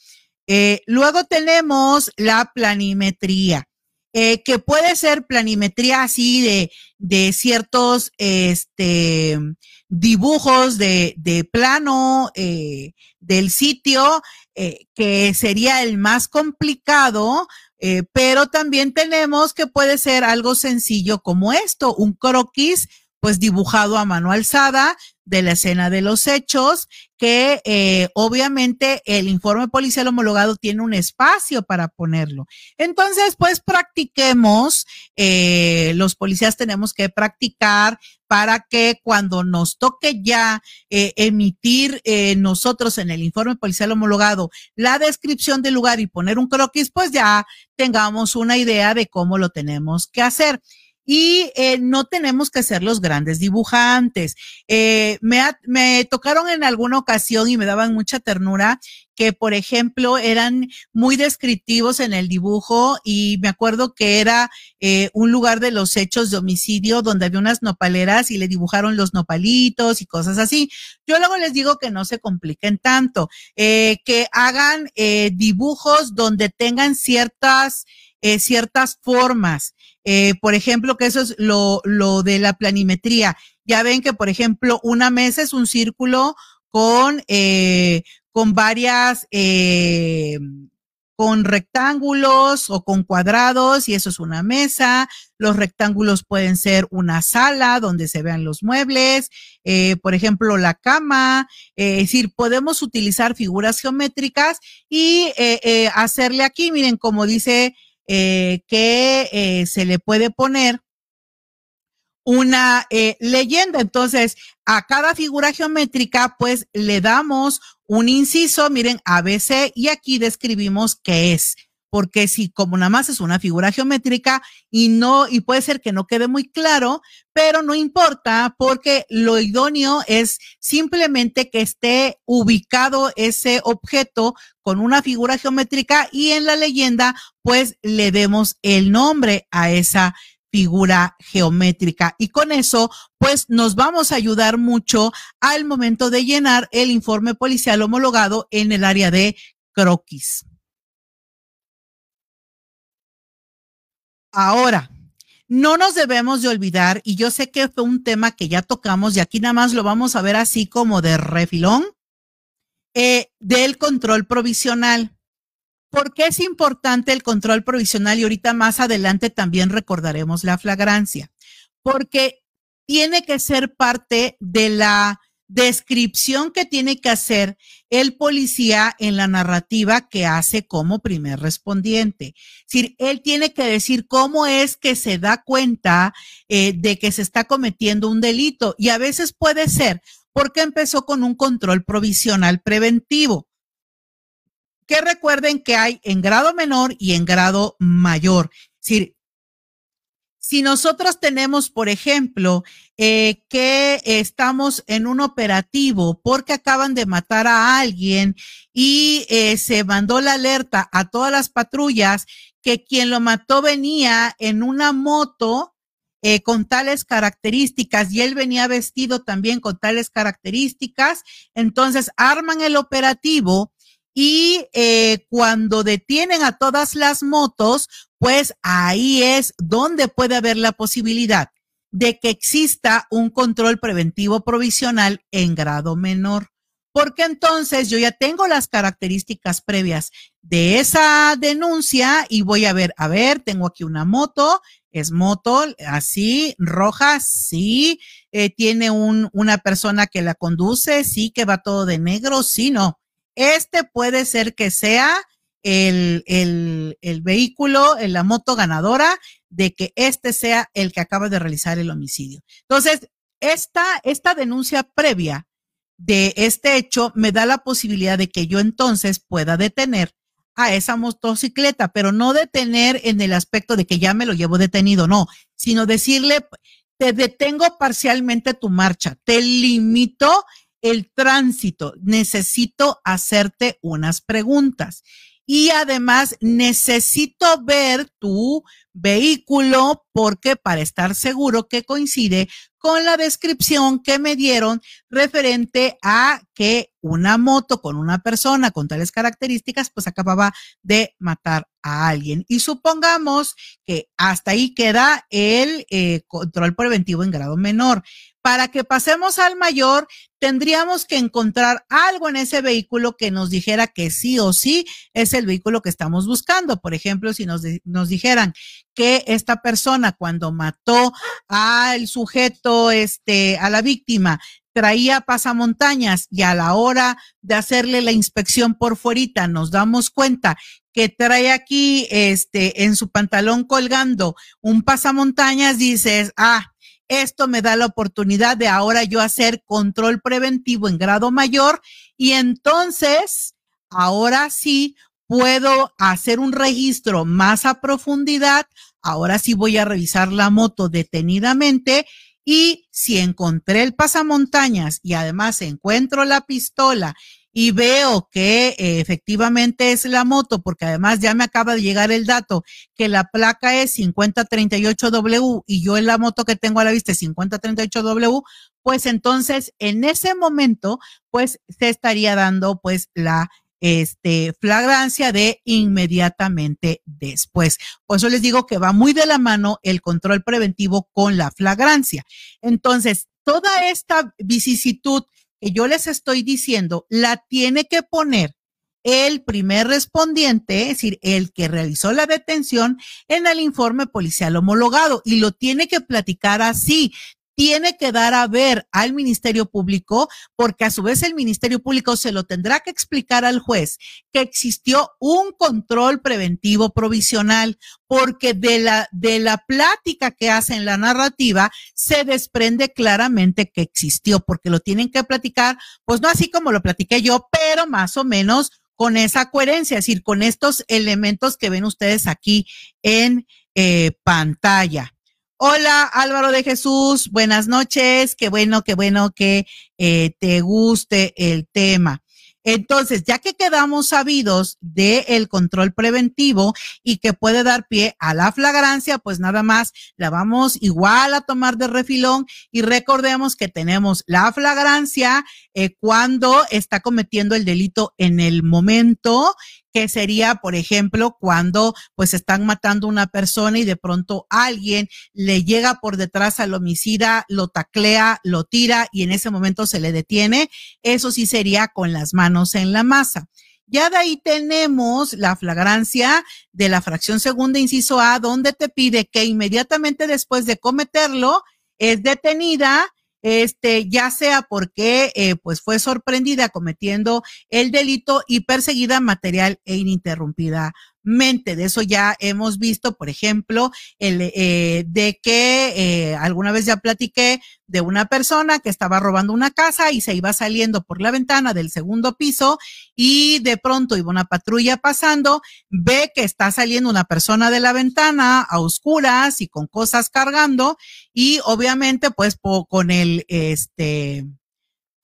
Eh, luego tenemos la planimetría eh, que puede ser planimetría así de, de ciertos este, dibujos de, plano eh, del sitio, eh, que sería el más complicado, pero también tenemos que puede ser algo sencillo como esto, un croquis pues dibujado a mano alzada de la escena de los hechos, que eh, obviamente el informe policial homologado tiene un espacio para ponerlo. Entonces, pues practiquemos, eh, los policías tenemos que practicar para que cuando nos toque ya eh, emitir eh, nosotros en el informe policial homologado la descripción del lugar y poner un croquis, pues ya tengamos una idea de cómo lo tenemos que hacer y eh, no tenemos que ser los grandes dibujantes. Eh, me, me tocaron en alguna ocasión y me daban mucha ternura que, por ejemplo, eran muy descriptivos en el dibujo y me acuerdo que era eh, un lugar de los hechos de homicidio donde había unas nopaleras y le dibujaron los nopalitos y cosas así. Yo luego les digo que no se compliquen tanto, eh, que hagan eh, dibujos donde tengan ciertas, eh, ciertas formas. Eh, por ejemplo, que eso es lo, lo de la planimetría. Ya ven que, por ejemplo, una mesa es un círculo con, eh, con varias, eh, con rectángulos o con cuadrados y eso es una mesa. Los rectángulos pueden ser una sala donde se vean los muebles, por ejemplo, la cama. Es decir, podemos utilizar figuras geométricas y hacerle aquí, miren, como dice eh, que eh, se le puede poner una eh, leyenda. Entonces, a cada figura geométrica, pues le damos un inciso, miren, ABC, y aquí describimos qué es. Porque si como nada más es una figura geométrica y no, y puede ser que no quede muy claro, pero no importa porque lo idóneo es simplemente que esté ubicado ese objeto con una figura geométrica y en la leyenda pues le demos el nombre a esa figura geométrica. Y con eso, pues nos vamos a ayudar mucho al momento de llenar el informe policial homologado en el área de croquis. Ahora, no nos debemos de olvidar, y yo sé que fue un tema que ya tocamos y aquí nada más lo vamos a ver así como de refilón, eh, del control provisional. ¿Por qué es importante el control provisional? Y ahorita más adelante también recordaremos la flagrancia. porque tiene que ser parte de la descripción que tiene que hacer el policía en la narrativa que hace como primer respondiente. Es decir, él tiene que decir cómo es que se da cuenta eh, de que se está cometiendo un delito y a veces puede ser porque empezó con un control provisional preventivo. Que recuerden que hay en grado menor y en grado mayor. Es decir, si nosotros tenemos, por ejemplo, eh, que estamos en un operativo porque acaban de matar a alguien y eh, se mandó la alerta a todas las patrullas que quien lo mató venía en una moto eh, con tales características y él venía vestido también con tales características, entonces arman el operativo y eh, cuando detienen a todas las motos, pues ahí es donde puede haber la posibilidad de que exista un control preventivo provisional en grado menor. Porque entonces yo ya tengo las características previas de esa denuncia y voy a ver, a ver, tengo aquí una moto, es moto, así, roja, sí, eh, tiene un, una persona que la conduce, sí, que va todo de negro, sí, no. Este puede ser que sea el, el, el vehículo, la moto ganadora, de que este sea el que acaba de realizar el homicidio. Entonces, esta, esta denuncia previa de este hecho me da la posibilidad de que yo entonces pueda detener a esa motocicleta, pero no detener en el aspecto de que ya me lo llevo detenido, no, sino decirle, te detengo parcialmente tu marcha, te limito el tránsito, necesito hacerte unas preguntas. Y además necesito ver tu vehículo porque para estar seguro que coincide con la descripción que me dieron referente a que una moto con una persona con tales características pues acababa de matar a alguien. Y supongamos que hasta ahí queda el eh, control preventivo en grado menor. Para que pasemos al mayor, tendríamos que encontrar algo en ese vehículo que nos dijera que sí o sí es el vehículo que estamos buscando. Por ejemplo, si nos, nos dijeran que esta persona cuando mató al sujeto, este, a la víctima, traía pasamontañas y a la hora de hacerle la inspección por fuerita nos damos cuenta que trae aquí, este, en su pantalón colgando un pasamontañas, dices, ah, esto me da la oportunidad de ahora yo hacer control preventivo en grado mayor y entonces, ahora sí puedo hacer un registro más a profundidad. Ahora sí voy a revisar la moto detenidamente y si encontré el pasamontañas y además encuentro la pistola y veo que eh, efectivamente es la moto, porque además ya me acaba de llegar el dato que la placa es 5038W y yo en la moto que tengo a la vista es 5038W, pues entonces en ese momento pues se estaría dando pues la este flagrancia de inmediatamente después. Por eso les digo que va muy de la mano el control preventivo con la flagrancia. Entonces, toda esta vicisitud que yo les estoy diciendo la tiene que poner el primer respondiente, es decir, el que realizó la detención en el informe policial homologado y lo tiene que platicar así tiene que dar a ver al Ministerio Público, porque a su vez el Ministerio Público se lo tendrá que explicar al juez que existió un control preventivo provisional, porque de la, de la plática que hace en la narrativa se desprende claramente que existió, porque lo tienen que platicar, pues no así como lo platiqué yo, pero más o menos con esa coherencia, es decir, con estos elementos que ven ustedes aquí en eh, pantalla. Hola Álvaro de Jesús, buenas noches, qué bueno, qué bueno que eh, te guste el tema. Entonces, ya que quedamos sabidos del control preventivo y que puede dar pie a la flagrancia, pues nada más la vamos igual a tomar de refilón y recordemos que tenemos la flagrancia eh, cuando está cometiendo el delito en el momento que sería, por ejemplo, cuando pues están matando una persona y de pronto alguien le llega por detrás al homicida, lo taclea, lo tira y en ese momento se le detiene. Eso sí sería con las manos en la masa. Ya de ahí tenemos la flagrancia de la fracción segunda, inciso A, donde te pide que inmediatamente después de cometerlo es detenida este, ya sea porque eh, pues fue sorprendida cometiendo el delito y perseguida material e ininterrumpida mente. De eso ya hemos visto, por ejemplo, el eh, de que eh, alguna vez ya platiqué de una persona que estaba robando una casa y se iba saliendo por la ventana del segundo piso y de pronto iba una patrulla pasando, ve que está saliendo una persona de la ventana a oscuras y con cosas cargando y obviamente pues con el este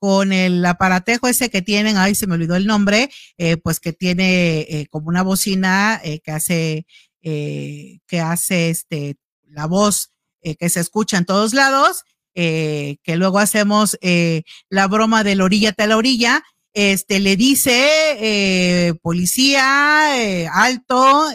con el aparatejo ese que tienen, ay, se me olvidó el nombre, eh, pues que tiene eh, como una bocina eh, que hace, que hace este, la voz que se escucha en todos lados, que luego hacemos la broma de la orilla a la orilla, este, le dice, policía, alto,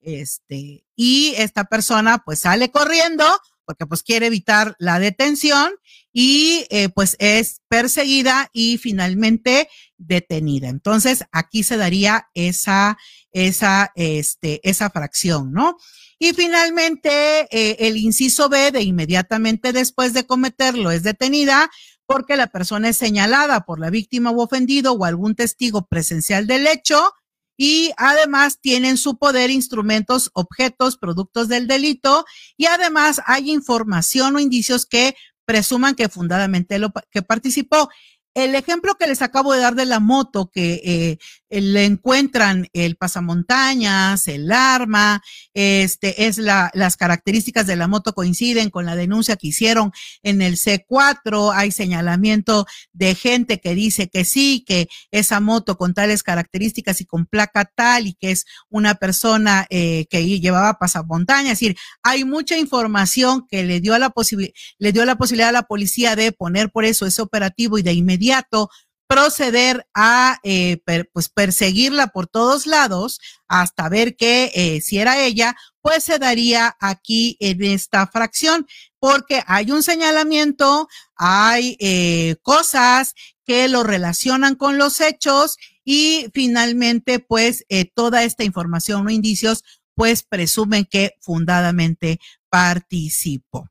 este, y esta persona pues sale corriendo porque pues quiere evitar la detención y eh, pues es perseguida y finalmente detenida. Entonces aquí se daría esa, esa, este, esa fracción, ¿no? Y finalmente eh, el inciso B de inmediatamente después de cometerlo es detenida porque la persona es señalada por la víctima o ofendido o algún testigo presencial del hecho y además tienen su poder instrumentos, objetos, productos del delito y además hay información o indicios que presuman que fundadamente lo que participó. El ejemplo que les acabo de dar de la moto, que eh, le encuentran el pasamontañas, el arma, este, es la, las características de la moto coinciden con la denuncia que hicieron en el C4. Hay señalamiento de gente que dice que sí, que esa moto con tales características y con placa tal y que es una persona eh, que llevaba pasamontañas. Es decir, hay mucha información que le dio, a la le dio la posibilidad a la policía de poner por eso ese operativo y de inmediato proceder a eh, pues perseguirla por todos lados hasta ver que eh, si era ella, pues se daría aquí en esta fracción, porque hay un señalamiento, hay eh, cosas que lo relacionan con los hechos y finalmente pues toda esta información o indicios pues presumen que fundadamente participó.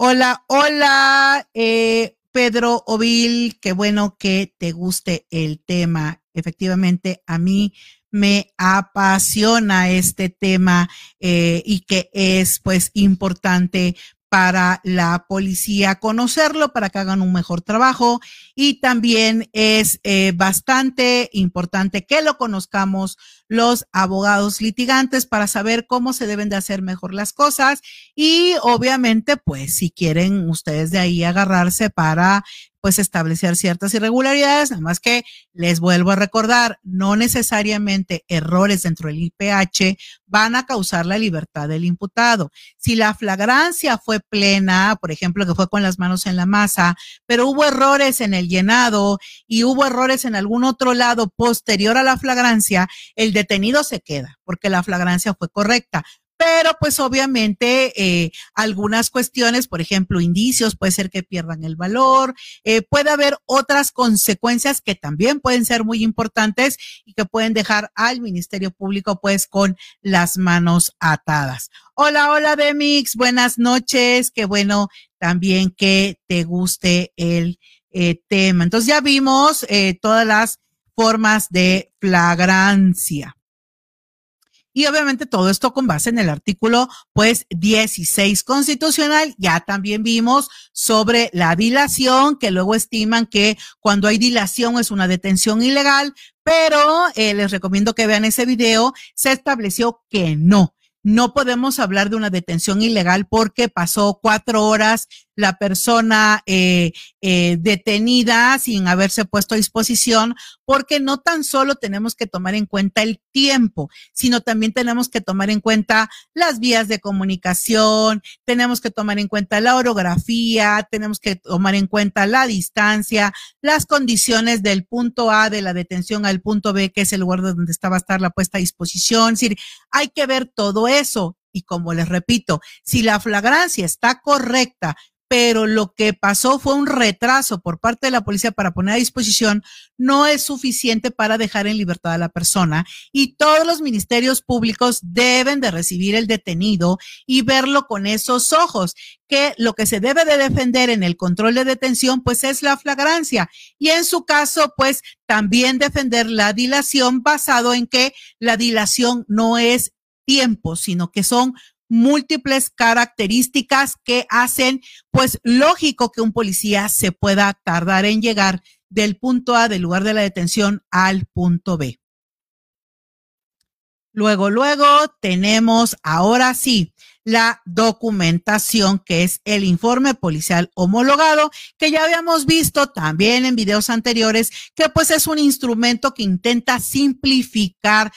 Hola, hola, eh, Pedro Ovil, qué bueno que te guste el tema. Efectivamente, a mí me apasiona este tema eh, y que es pues importante para la policía conocerlo, para que hagan un mejor trabajo. Y también es eh, bastante importante que lo conozcamos los abogados litigantes para saber cómo se deben de hacer mejor las cosas. Y obviamente, pues si quieren ustedes de ahí agarrarse para pues establecer ciertas irregularidades, nada más que les vuelvo a recordar, no necesariamente errores dentro del IPH van a causar la libertad del imputado. Si la flagrancia fue plena, por ejemplo, que fue con las manos en la masa, pero hubo errores en el llenado y hubo errores en algún otro lado posterior a la flagrancia, el detenido se queda porque la flagrancia fue correcta pero pues obviamente eh, algunas cuestiones, por ejemplo, indicios, puede ser que pierdan el valor, eh, puede haber otras consecuencias que también pueden ser muy importantes y que pueden dejar al Ministerio Público pues con las manos atadas. Hola, hola Demix, buenas noches, qué bueno también que te guste el eh, tema. Entonces ya vimos todas las formas de flagrancia. Y obviamente todo esto con base en el artículo pues 16 constitucional. Ya también vimos sobre la dilación, que luego estiman que cuando hay dilación es una detención ilegal, pero eh, les recomiendo que vean ese video. Se estableció que no, no podemos hablar de una detención ilegal porque pasó cuatro horas la persona eh, eh, detenida sin haberse puesto a disposición, porque no tan solo tenemos que tomar en cuenta el tiempo, sino también tenemos que tomar en cuenta las vías de comunicación, tenemos que tomar en cuenta la orografía, tenemos que tomar en cuenta la distancia, las condiciones del punto A de la detención al punto B, que es el lugar donde estaba a estar la puesta a disposición. Es decir, hay que ver todo eso. Y como les repito, si la flagrancia está correcta, pero lo que pasó fue un retraso por parte de la policía para poner a disposición, no es suficiente para dejar en libertad a la persona y todos los ministerios públicos deben de recibir el detenido y verlo con esos ojos, que lo que se debe de defender en el control de detención pues es la flagrancia. Y en su caso pues también defender la dilación basado en que la dilación no es tiempo, sino que son múltiples características que hacen pues lógico que un policía se pueda tardar en llegar del punto A del lugar de la detención al punto B. Luego, luego tenemos ahora sí la documentación, que es el informe policial homologado, que ya habíamos visto también en videos anteriores, que pues es un instrumento que intenta simplificar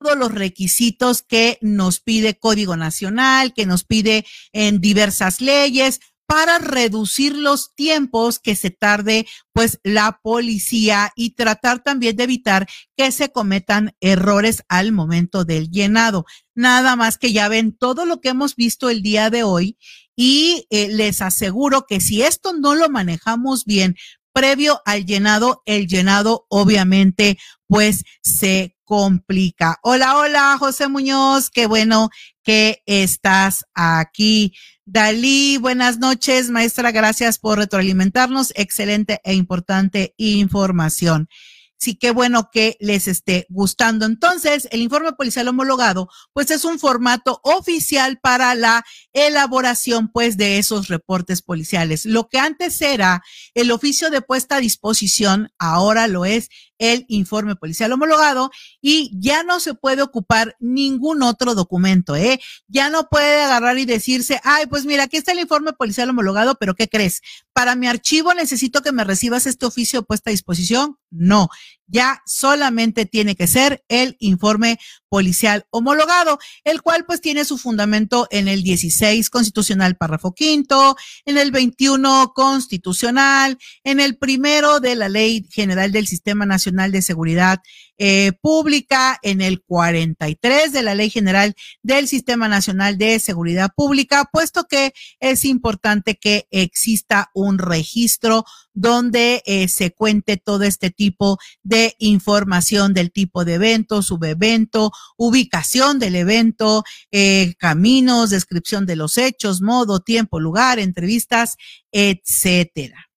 los requisitos que nos pide Código Nacional, que nos pide en diversas leyes para reducir los tiempos que se tarde pues la policía y tratar también de evitar que se cometan errores al momento del llenado. Nada más que ya ven todo lo que hemos visto el día de hoy y eh, les aseguro que si esto no lo manejamos bien previo al llenado, el llenado obviamente pues se complica. Hola, hola, José Muñoz, qué bueno que estás aquí. Dalí, buenas noches, maestra, gracias por retroalimentarnos. Excelente e importante información. Sí, qué bueno que les esté gustando. Entonces, el informe policial homologado, pues es un formato oficial para la elaboración, pues, de esos reportes policiales. Lo que antes era el oficio de puesta a disposición, ahora lo es el informe policial homologado y ya no se puede ocupar ningún otro documento, ¿eh? Ya no puede agarrar y decirse, ay, pues mira, aquí está el informe policial homologado, pero ¿qué crees? Para mi archivo necesito que me recibas este oficio puesta a disposición. No, ya solamente tiene que ser el informe policial homologado, el cual pues tiene su fundamento en el 16 constitucional párrafo quinto, en el 21 constitucional, en el primero de la Ley General del Sistema Nacional de Seguridad eh, Pública, en el 43 de la Ley General del Sistema Nacional de Seguridad Pública, puesto que es importante que exista un registro donde eh, se cuente todo este tipo de información del tipo de evento, subevento, ubicación del evento, eh, caminos, descripción de los hechos, modo, tiempo, lugar, entrevistas, etcétera.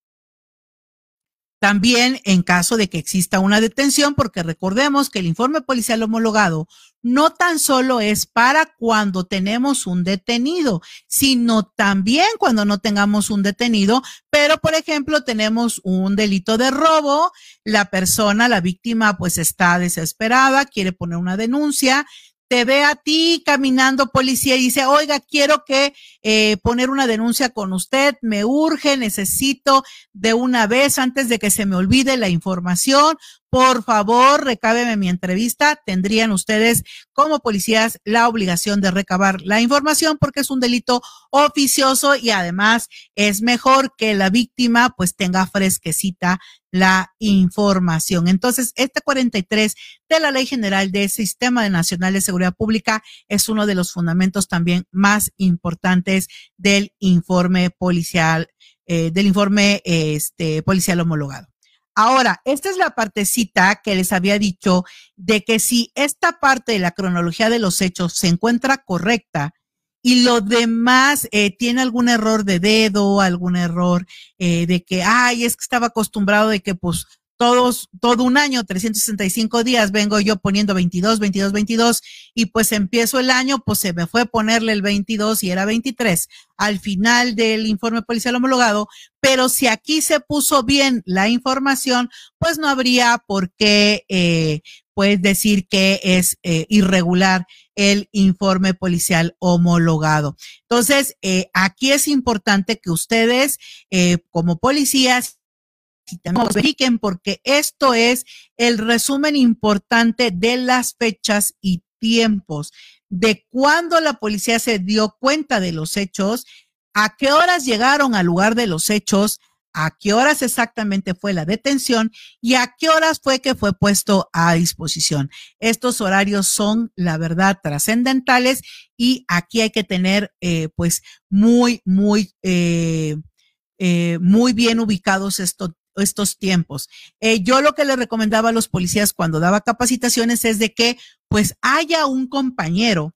También en caso de que exista una detención, porque recordemos que el informe policial homologado no tan solo es para cuando tenemos un detenido, sino también cuando no tengamos un detenido, pero por ejemplo tenemos un delito de robo, la persona, la víctima pues está desesperada, quiere poner una denuncia, te ve a ti caminando policía y dice, oiga, quiero que eh, poner una denuncia con usted, me urge, necesito de una vez antes de que se me olvide la información, por favor, recábeme mi entrevista. Tendrían ustedes como policías la obligación de recabar la información porque es un delito oficioso y además es mejor que la víctima pues tenga fresquecita la información. Entonces, este 43 de la Ley General del Sistema Nacional de Seguridad Pública es uno de los fundamentos también más importantes del informe policial, eh, del informe este, policial homologado. Ahora, esta es la partecita que les había dicho de que si esta parte de la cronología de los hechos se encuentra correcta y lo demás eh, tiene algún error de dedo, algún error eh, de que, ay, es que estaba acostumbrado de que pues todos, todo un año, 365 días, vengo yo poniendo 22, 22, 22, y pues empiezo el año, pues se me fue ponerle el 22 y era 23 al final del informe policial homologado, pero si aquí se puso bien la información, pues no habría por qué, eh, pues decir que es eh, irregular el informe policial homologado. Entonces, eh, aquí es importante que ustedes, eh, como policías, verifiquen porque esto es el resumen importante de las fechas y tiempos de cuándo la policía se dio cuenta de los hechos, a qué horas llegaron al lugar de los hechos, a qué horas exactamente fue la detención y a qué horas fue que fue puesto a disposición. Estos horarios son, la verdad, trascendentales y aquí hay que tener, eh, pues, muy, muy, eh, eh, muy bien ubicados estos estos tiempos. yo lo que le recomendaba a los policías cuando daba capacitaciones es de que pues haya un compañero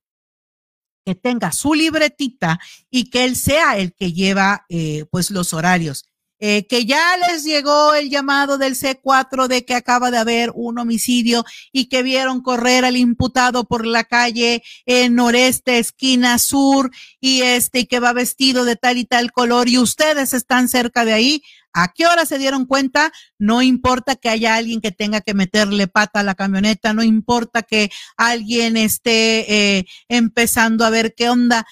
que tenga su libretita y que él sea el que lleva pues los horarios. Eh, que ya les llegó el llamado del C4 de que acaba de haber un homicidio y que vieron correr al imputado por la calle en noreste, esquina sur, y este, y que va vestido de tal y tal color, y ustedes están cerca de ahí. ¿A qué hora se dieron cuenta? No importa que haya alguien que tenga que meterle pata a la camioneta, no importa que alguien esté eh, empezando a ver qué onda,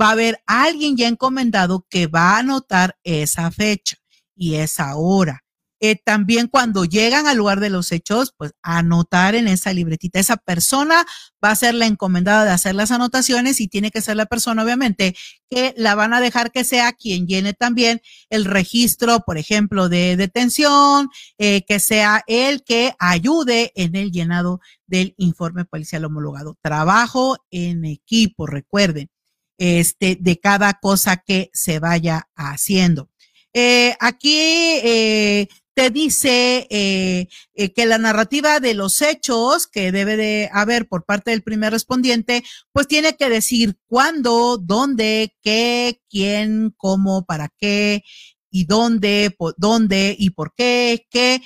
va a haber alguien ya encomendado que va a anotar esa fecha y esa hora. Eh, también cuando llegan al lugar de los hechos, pues anotar en esa libretita. Esa persona va a ser la encomendada de hacer las anotaciones y tiene que ser la persona, obviamente, que la van a dejar que sea quien llene también el registro, por ejemplo, de detención, eh, que sea el que ayude en el llenado del informe policial homologado. Trabajo en equipo, recuerden, este, de cada cosa que se vaya haciendo. Eh, aquí eh, te dice eh, que la narrativa de los hechos que debe de haber por parte del primer respondiente, pues tiene que decir cuándo, dónde, qué, quién, cómo, para qué y dónde, dónde y por qué, qué,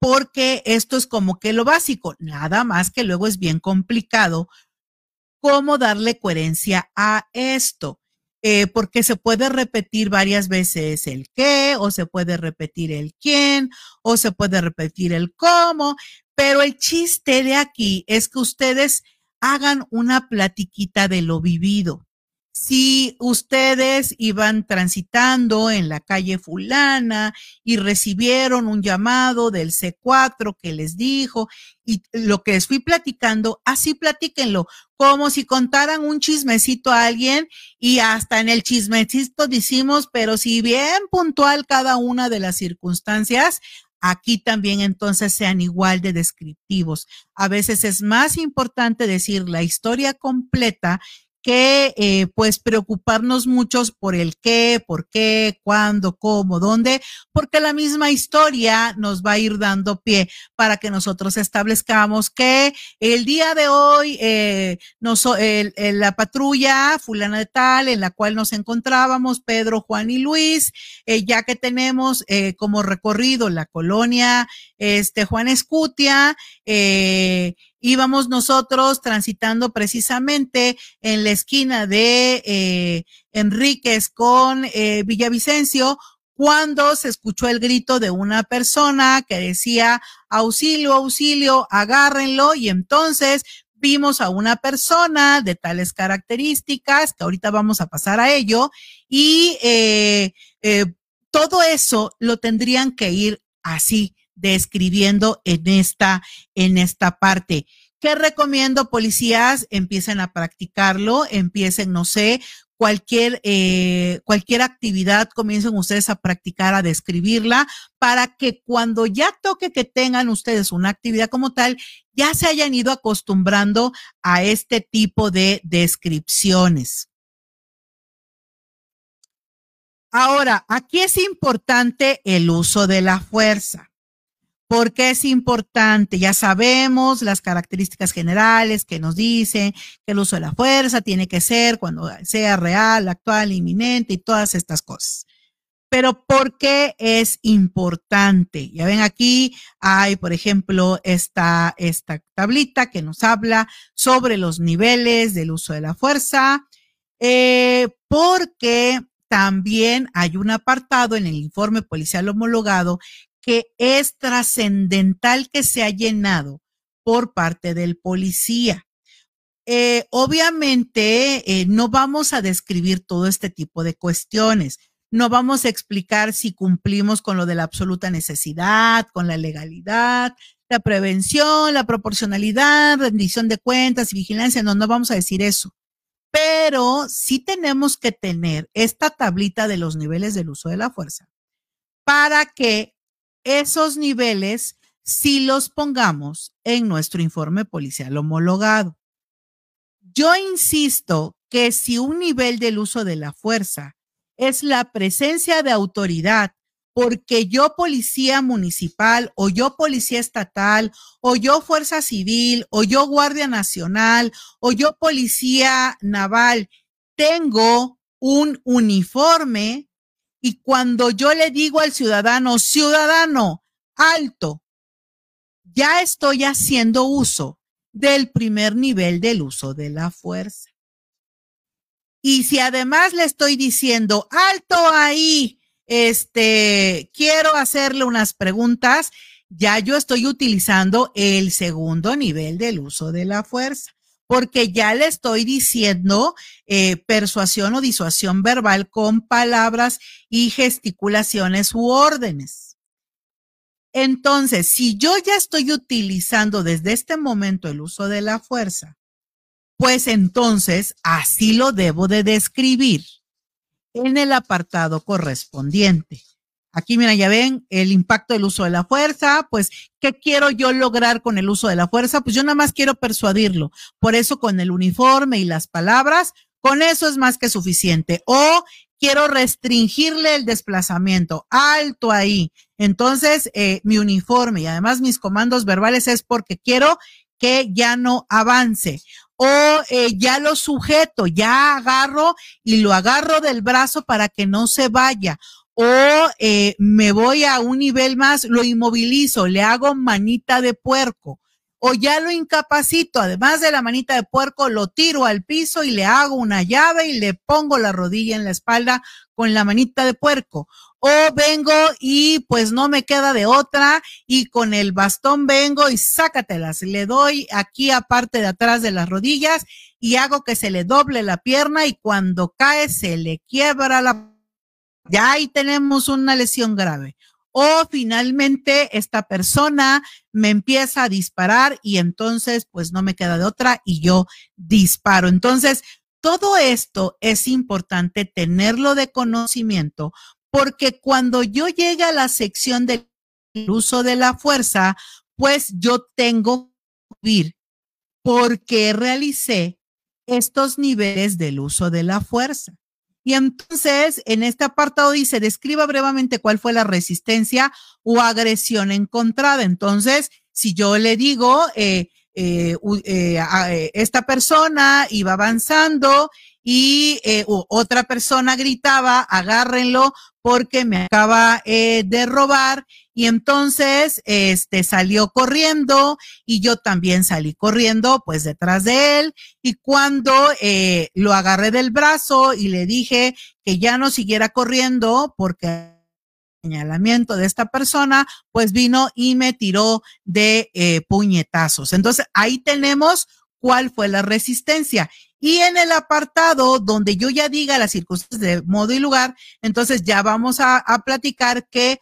porque esto es como que lo básico, nada más que luego es bien complicado cómo darle coherencia a esto. Eh, porque se puede repetir varias veces el qué, o se puede repetir el quién, o se puede repetir el cómo, pero el chiste de aquí es que ustedes hagan una platiquita de lo vivido. Si ustedes iban transitando en la calle fulana y recibieron un llamado del C4 que les dijo y lo que les fui platicando, así platíquenlo, como si contaran un chismecito a alguien y hasta en el chismecito decimos, pero si bien puntual cada una de las circunstancias, aquí también entonces sean igual de descriptivos. A veces es más importante decir la historia completa que eh, pues preocuparnos muchos por el qué, por qué, cuándo, cómo, dónde, porque la misma historia nos va a ir dando pie para que nosotros establezcamos que el día de hoy eh, nos, la patrulla fulana de tal en la cual nos encontrábamos, Pedro, Juan y Luis, eh, ya que tenemos eh, como recorrido la colonia este, Juan Escutia, eh, íbamos nosotros transitando precisamente en la esquina de eh, Enríquez con eh, Villavicencio cuando se escuchó el grito de una persona que decía auxilio, auxilio, agárrenlo y entonces vimos a una persona de tales características, que ahorita vamos a pasar a ello, y eh, eh, todo eso lo tendrían que ir así, describiendo en esta, en esta parte. ¿Qué recomiendo, policías? Empiecen a practicarlo, empiecen, no sé, cualquier, eh, cualquier actividad, comiencen ustedes a practicar, a describirla, para que cuando ya toque que tengan ustedes una actividad como tal, ya se hayan ido acostumbrando a este tipo de descripciones. Ahora, aquí es importante el uso de la fuerza. ¿Por qué es importante? Ya sabemos las características generales que nos dicen que el uso de la fuerza tiene que ser cuando sea real, actual, inminente y todas estas cosas. Pero ¿por qué es importante? Ya ven aquí hay, por ejemplo, esta, esta tablita que nos habla sobre los niveles del uso de la fuerza, eh, porque también hay un apartado en el informe policial homologado que es trascendental que se ha llenado por parte del policía. Eh, obviamente, eh, no vamos a describir todo este tipo de cuestiones. No vamos a explicar si cumplimos con lo de la absoluta necesidad, con la legalidad, la prevención, la proporcionalidad, rendición de cuentas y vigilancia. No, no vamos a decir eso. Pero sí tenemos que tener esta tablita de los niveles del uso de la fuerza para que esos niveles sí los pongamos en nuestro informe policial homologado. Yo insisto que si un nivel del uso de la fuerza es la presencia de autoridad, porque yo policía municipal o yo policía estatal o yo fuerza civil o yo guardia nacional o yo policía naval, tengo un uniforme y cuando yo le digo al ciudadano, ciudadano, alto, ya estoy haciendo uso del primer nivel del uso de la fuerza. Y si además le estoy diciendo, alto ahí, este, quiero hacerle unas preguntas, ya yo estoy utilizando el segundo nivel del uso de la fuerza, porque ya le estoy diciendo eh, persuasión o disuasión verbal con palabras y gesticulaciones u órdenes. Entonces, si yo ya estoy utilizando desde este momento el uso de la fuerza, pues entonces así lo debo de describir en el apartado correspondiente. Aquí, mira, ya ven el impacto del uso de la fuerza. Pues, ¿qué quiero yo lograr con el uso de la fuerza? Pues yo nada más quiero persuadirlo. Por eso, con el uniforme y las palabras, con eso es más que suficiente. O quiero restringirle el desplazamiento. Alto ahí. Entonces, eh, mi uniforme y además mis comandos verbales es porque quiero que ya no avance o eh, ya lo sujeto, ya agarro y lo agarro del brazo para que no se vaya. O eh, me voy a un nivel más, lo inmovilizo, le hago manita de puerco. O ya lo incapacito, además de la manita de puerco, lo tiro al piso y le hago una llave y le pongo la rodilla en la espalda con la manita de puerco o vengo y pues no me queda de otra y con el bastón vengo y sácatelas, le doy aquí aparte de atrás de las rodillas y hago que se le doble la pierna y cuando cae se le quiebra la... Ya ahí tenemos una lesión grave. O finalmente esta persona me empieza a disparar y entonces pues no me queda de otra y yo disparo. Entonces, todo esto es importante tenerlo de conocimiento porque cuando yo llegue a la sección del uso de la fuerza, pues yo tengo que vivir porque realicé estos niveles del uso de la fuerza. Y entonces, en este apartado dice, describa brevemente cuál fue la resistencia o agresión encontrada. Entonces, si yo le digo, eh, eh, eh, esta persona iba avanzando y otra persona gritaba, agárrenlo porque me acaba eh, de robar y entonces este salió corriendo y yo también salí corriendo pues detrás de él y cuando eh, lo agarré del brazo y le dije que ya no siguiera corriendo porque señalamiento de esta persona pues vino y me tiró de eh, puñetazos. Entonces ahí tenemos cuál fue la resistencia y en el apartado donde yo ya diga las circunstancias de modo y lugar, entonces ya vamos a, platicar que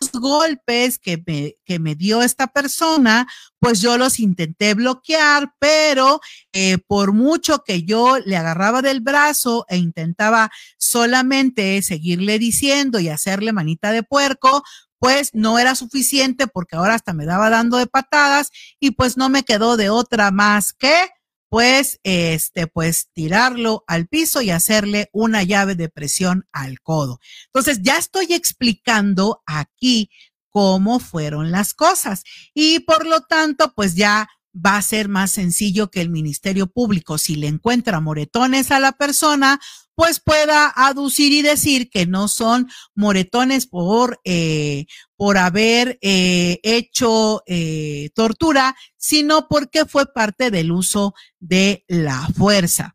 los golpes que me, que me dio esta persona, pues yo los intenté bloquear, pero eh, por mucho que yo le agarraba del brazo e intentaba solamente seguirle diciendo y hacerle manita de puerco, pues no era suficiente porque ahora hasta me daba dando de patadas y pues no me quedó de otra más que pues, este, pues tirarlo al piso y hacerle una llave de presión al codo. Entonces, ya estoy explicando aquí cómo fueron las cosas y por lo tanto, pues ya va a ser más sencillo que el Ministerio Público, si le encuentra moretones a la persona, pues pueda aducir y decir que no son moretones por, eh, por haber eh, hecho eh, tortura, sino porque fue parte del uso de la fuerza.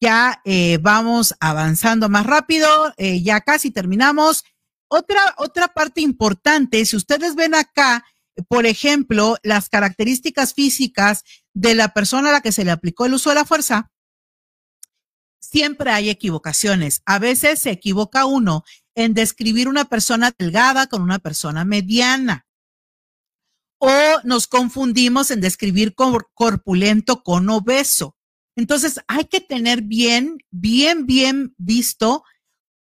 Ya vamos avanzando más rápido, ya casi terminamos. Otra, otra parte importante, si ustedes ven acá, por ejemplo, las características físicas de la persona a la que se le aplicó el uso de la fuerza, siempre hay equivocaciones. A veces se equivoca uno en describir una persona delgada con una persona mediana. O nos confundimos en describir corpulento con obeso. Entonces hay que tener bien, bien, bien visto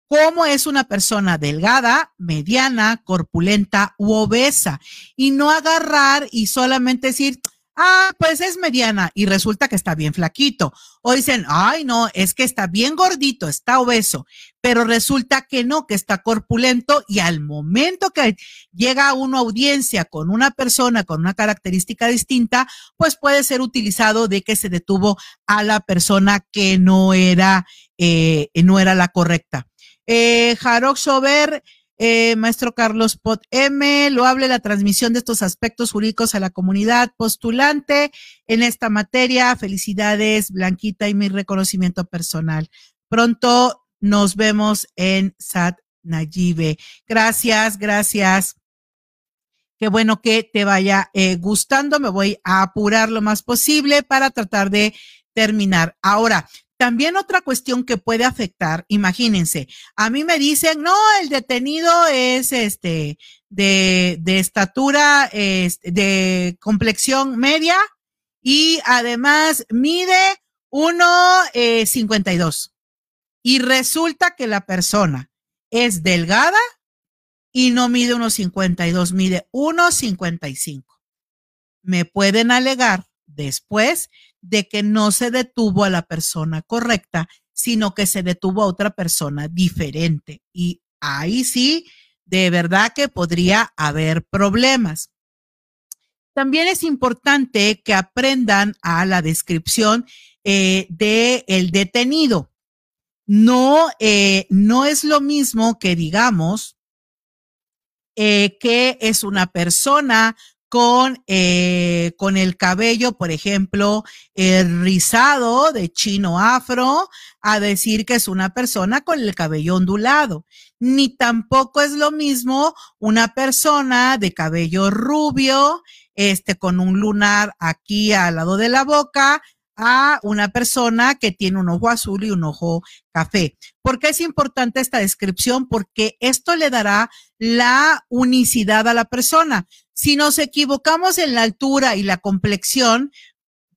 cómo es una persona delgada, mediana, corpulenta u obesa y no agarrar y solamente decir, ah, pues es mediana y resulta que está bien flaquito. O dicen, ay, no, es que está bien gordito, está obeso, pero resulta que no, que está corpulento y al momento que llega a una audiencia con una persona con una característica distinta, pues puede ser utilizado de que se detuvo a la persona que no era, eh, no era la correcta. Eh, Jarok Sober eh, maestro Carlos Pot M, lo hable la transmisión de estos aspectos jurídicos a la comunidad postulante en esta materia. Felicidades, Blanquita, y mi reconocimiento personal. Pronto nos vemos en SAT Nayibe. Gracias, gracias. Qué bueno que te vaya eh, gustando. Me voy a apurar lo más posible para tratar de terminar. Ahora, también otra cuestión que puede afectar, imagínense, a mí me dicen, no, el detenido es este de, de estatura, este, de complexión media y además mide 1,52. Eh, y resulta que la persona es delgada y no mide 1,52, mide 1,55. Me pueden alegar después de que no se detuvo a la persona correcta, sino que se detuvo a otra persona diferente. Y ahí sí, de verdad que podría haber problemas. También es importante que aprendan a la descripción eh, del detenido. No, eh, no es lo mismo que digamos eh, que es una persona con, eh, con el cabello, por ejemplo, rizado de chino afro, a decir que es una persona con el cabello ondulado. Ni tampoco es lo mismo una persona de cabello rubio, este, con un lunar aquí al lado de la boca, a una persona que tiene un ojo azul y un ojo café. ¿Por qué es importante esta descripción? Porque esto le dará la unicidad a la persona. Si nos equivocamos en la altura y la complexión,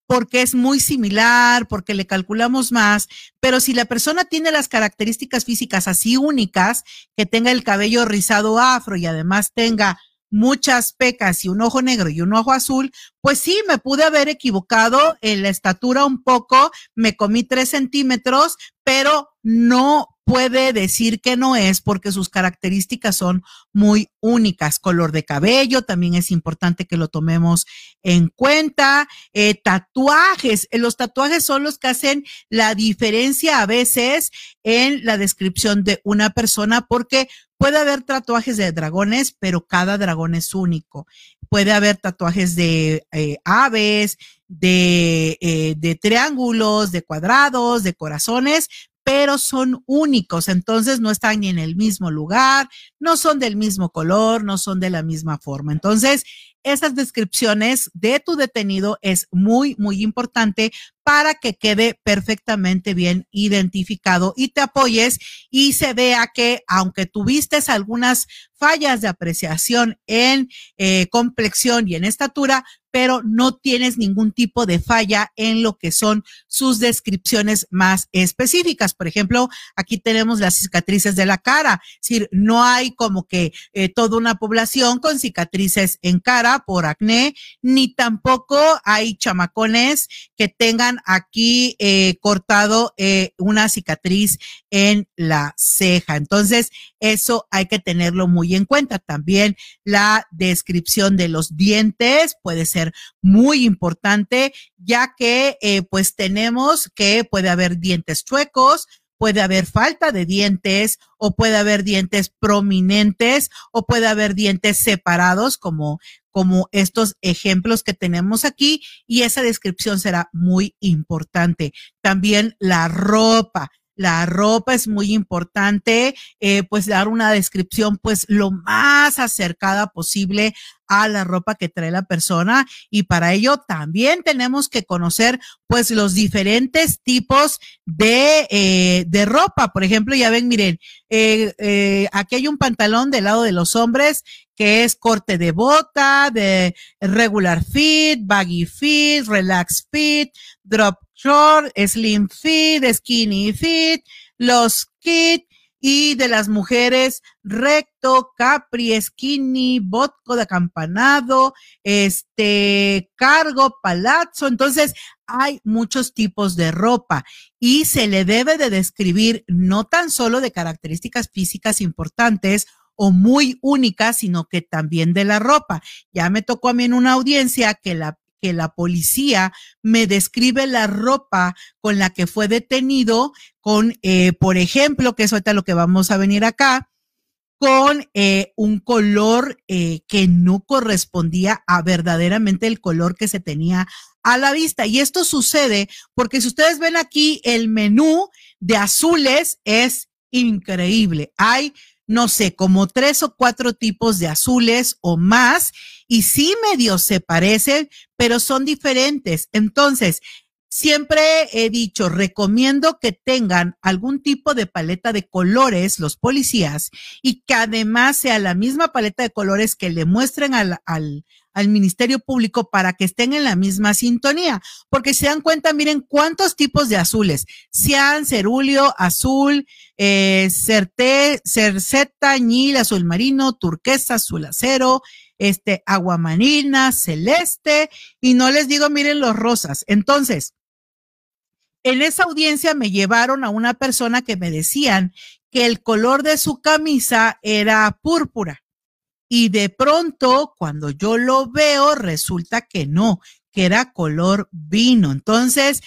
porque es muy similar, porque le calculamos más, pero si la persona tiene las características físicas así únicas, que tenga el cabello rizado afro y además tenga muchas pecas y un ojo negro y un ojo azul, pues sí, me pude haber equivocado en la estatura un poco, me comí tres centímetros, pero no puede decir que no es porque sus características son muy únicas. Color de cabello también es importante que lo tomemos en cuenta. Eh, tatuajes, eh, los tatuajes son los que hacen la diferencia a veces en la descripción de una persona porque puede haber tatuajes de dragones, pero cada dragón es único. Puede haber tatuajes de eh, aves, de, de triángulos, de cuadrados, de corazones, pero son únicos, entonces no están ni en el mismo lugar, no son del mismo color, no son de la misma forma. Entonces, esas descripciones de tu detenido es muy, muy importante para que quede perfectamente bien identificado y te apoyes y se vea que aunque tuviste algunas fallas de apreciación en eh, complexión y en estatura, pero no tienes ningún tipo de falla en lo que son sus descripciones más específicas. Por ejemplo, aquí tenemos las cicatrices de la cara, es decir, no hay como que eh, toda una población con cicatrices en cara por acné, ni tampoco hay chamacones que tengan aquí eh, cortado eh, una cicatriz en la ceja. Entonces, eso hay que tenerlo muy en cuenta. También la descripción de los dientes puede ser muy importante, ya que eh, pues tenemos que puede haber dientes chuecos, puede haber falta de dientes o puede haber dientes prominentes o puede haber dientes separados como como estos ejemplos que tenemos aquí y esa descripción será muy importante. También la ropa. La ropa es muy importante, eh, pues dar una descripción pues lo más acercada posible a la ropa que trae la persona y para ello también tenemos que conocer pues los diferentes tipos de, eh, de ropa. Por ejemplo, ya ven, miren, eh, eh, aquí hay un pantalón del lado de los hombres que es corte de bota, de regular fit, baggy fit, relax fit, drop short, slim fit, skinny fit, los kit y de las mujeres recto, capri, skinny, botco de acampanado, este, cargo, palazzo. Entonces, hay muchos tipos de ropa y se le debe de describir no tan solo de características físicas importantes o muy únicas, sino que también de la ropa. Ya me tocó a mí en una audiencia que la que la policía me describe la ropa con la que fue detenido, con, eh, por ejemplo, que es ahorita lo que vamos a venir acá, con eh, un color eh, que no correspondía a verdaderamente el color que se tenía a la vista. Y esto sucede porque si ustedes ven aquí el menú de azules es increíble. Hay no sé, como tres o cuatro tipos de azules o más, y sí medio se parecen, pero son diferentes. Entonces, siempre he dicho, recomiendo que tengan algún tipo de paleta de colores los policías y que además sea la misma paleta de colores que le muestren al, al, al Ministerio Público para que estén en la misma sintonía. Porque se dan cuenta, miren cuántos tipos de azules. Cian, cerulio, azul, eh, cerceta, ñil, azul marino, turquesa, azul acero, este, aguamarina, celeste, y no les digo, miren los rosas. Entonces, en esa audiencia me llevaron a una persona que me decían que el color de su camisa era púrpura. Y de pronto, cuando yo lo veo, resulta que no, que era color vino. Entonces,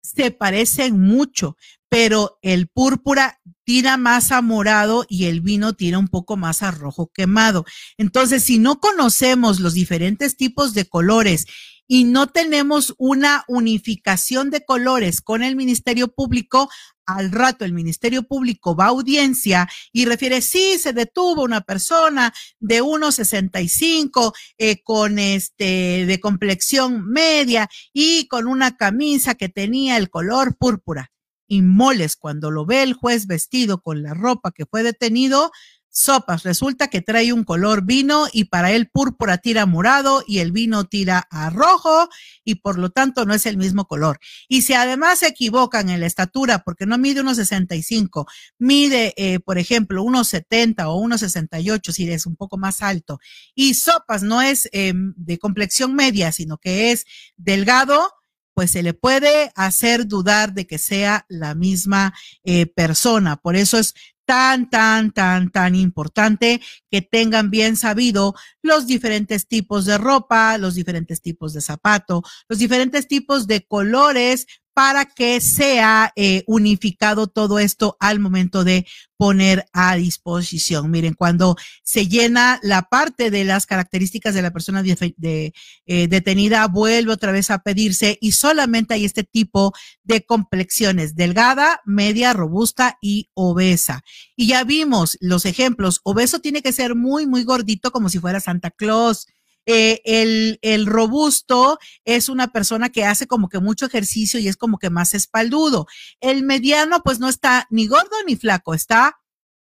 se parecen mucho, pero el púrpura tira más a morado y el vino tira un poco más a rojo quemado. Entonces, si no conocemos los diferentes tipos de colores y no tenemos una unificación de colores con el Ministerio Público, al rato el Ministerio Público va a audiencia y refiere, sí, se detuvo una persona de 1,65 eh, con este, de complexión media y con una camisa que tenía el color púrpura. Y moles, cuando lo ve el juez vestido con la ropa que fue detenido, sopas. Resulta que trae un color vino y para él púrpura tira morado y el vino tira a rojo y por lo tanto no es el mismo color. Y si además se equivocan en la estatura porque no mide unos 65, mide, eh, por ejemplo, unos 70 o unos 68 si es un poco más alto y sopas no es eh, de complexión media, sino que es delgado, pues se le puede hacer dudar de que sea la misma eh, persona. Por eso es tan, tan, tan, tan importante que tengan bien sabido los diferentes tipos de ropa, los diferentes tipos de zapato, los diferentes tipos de colores para que sea eh, unificado todo esto al momento de poner a disposición. Miren, cuando se llena la parte de las características de la persona eh, detenida, vuelve otra vez a pedirse y solamente hay este tipo de complexiones, delgada, media, robusta y obesa. Y ya vimos los ejemplos, obeso tiene que ser muy, muy gordito como si fuera Santa Claus eh, el, el robusto es una persona que hace como que mucho ejercicio y es como que más espaldudo. El mediano pues no está ni gordo ni flaco, está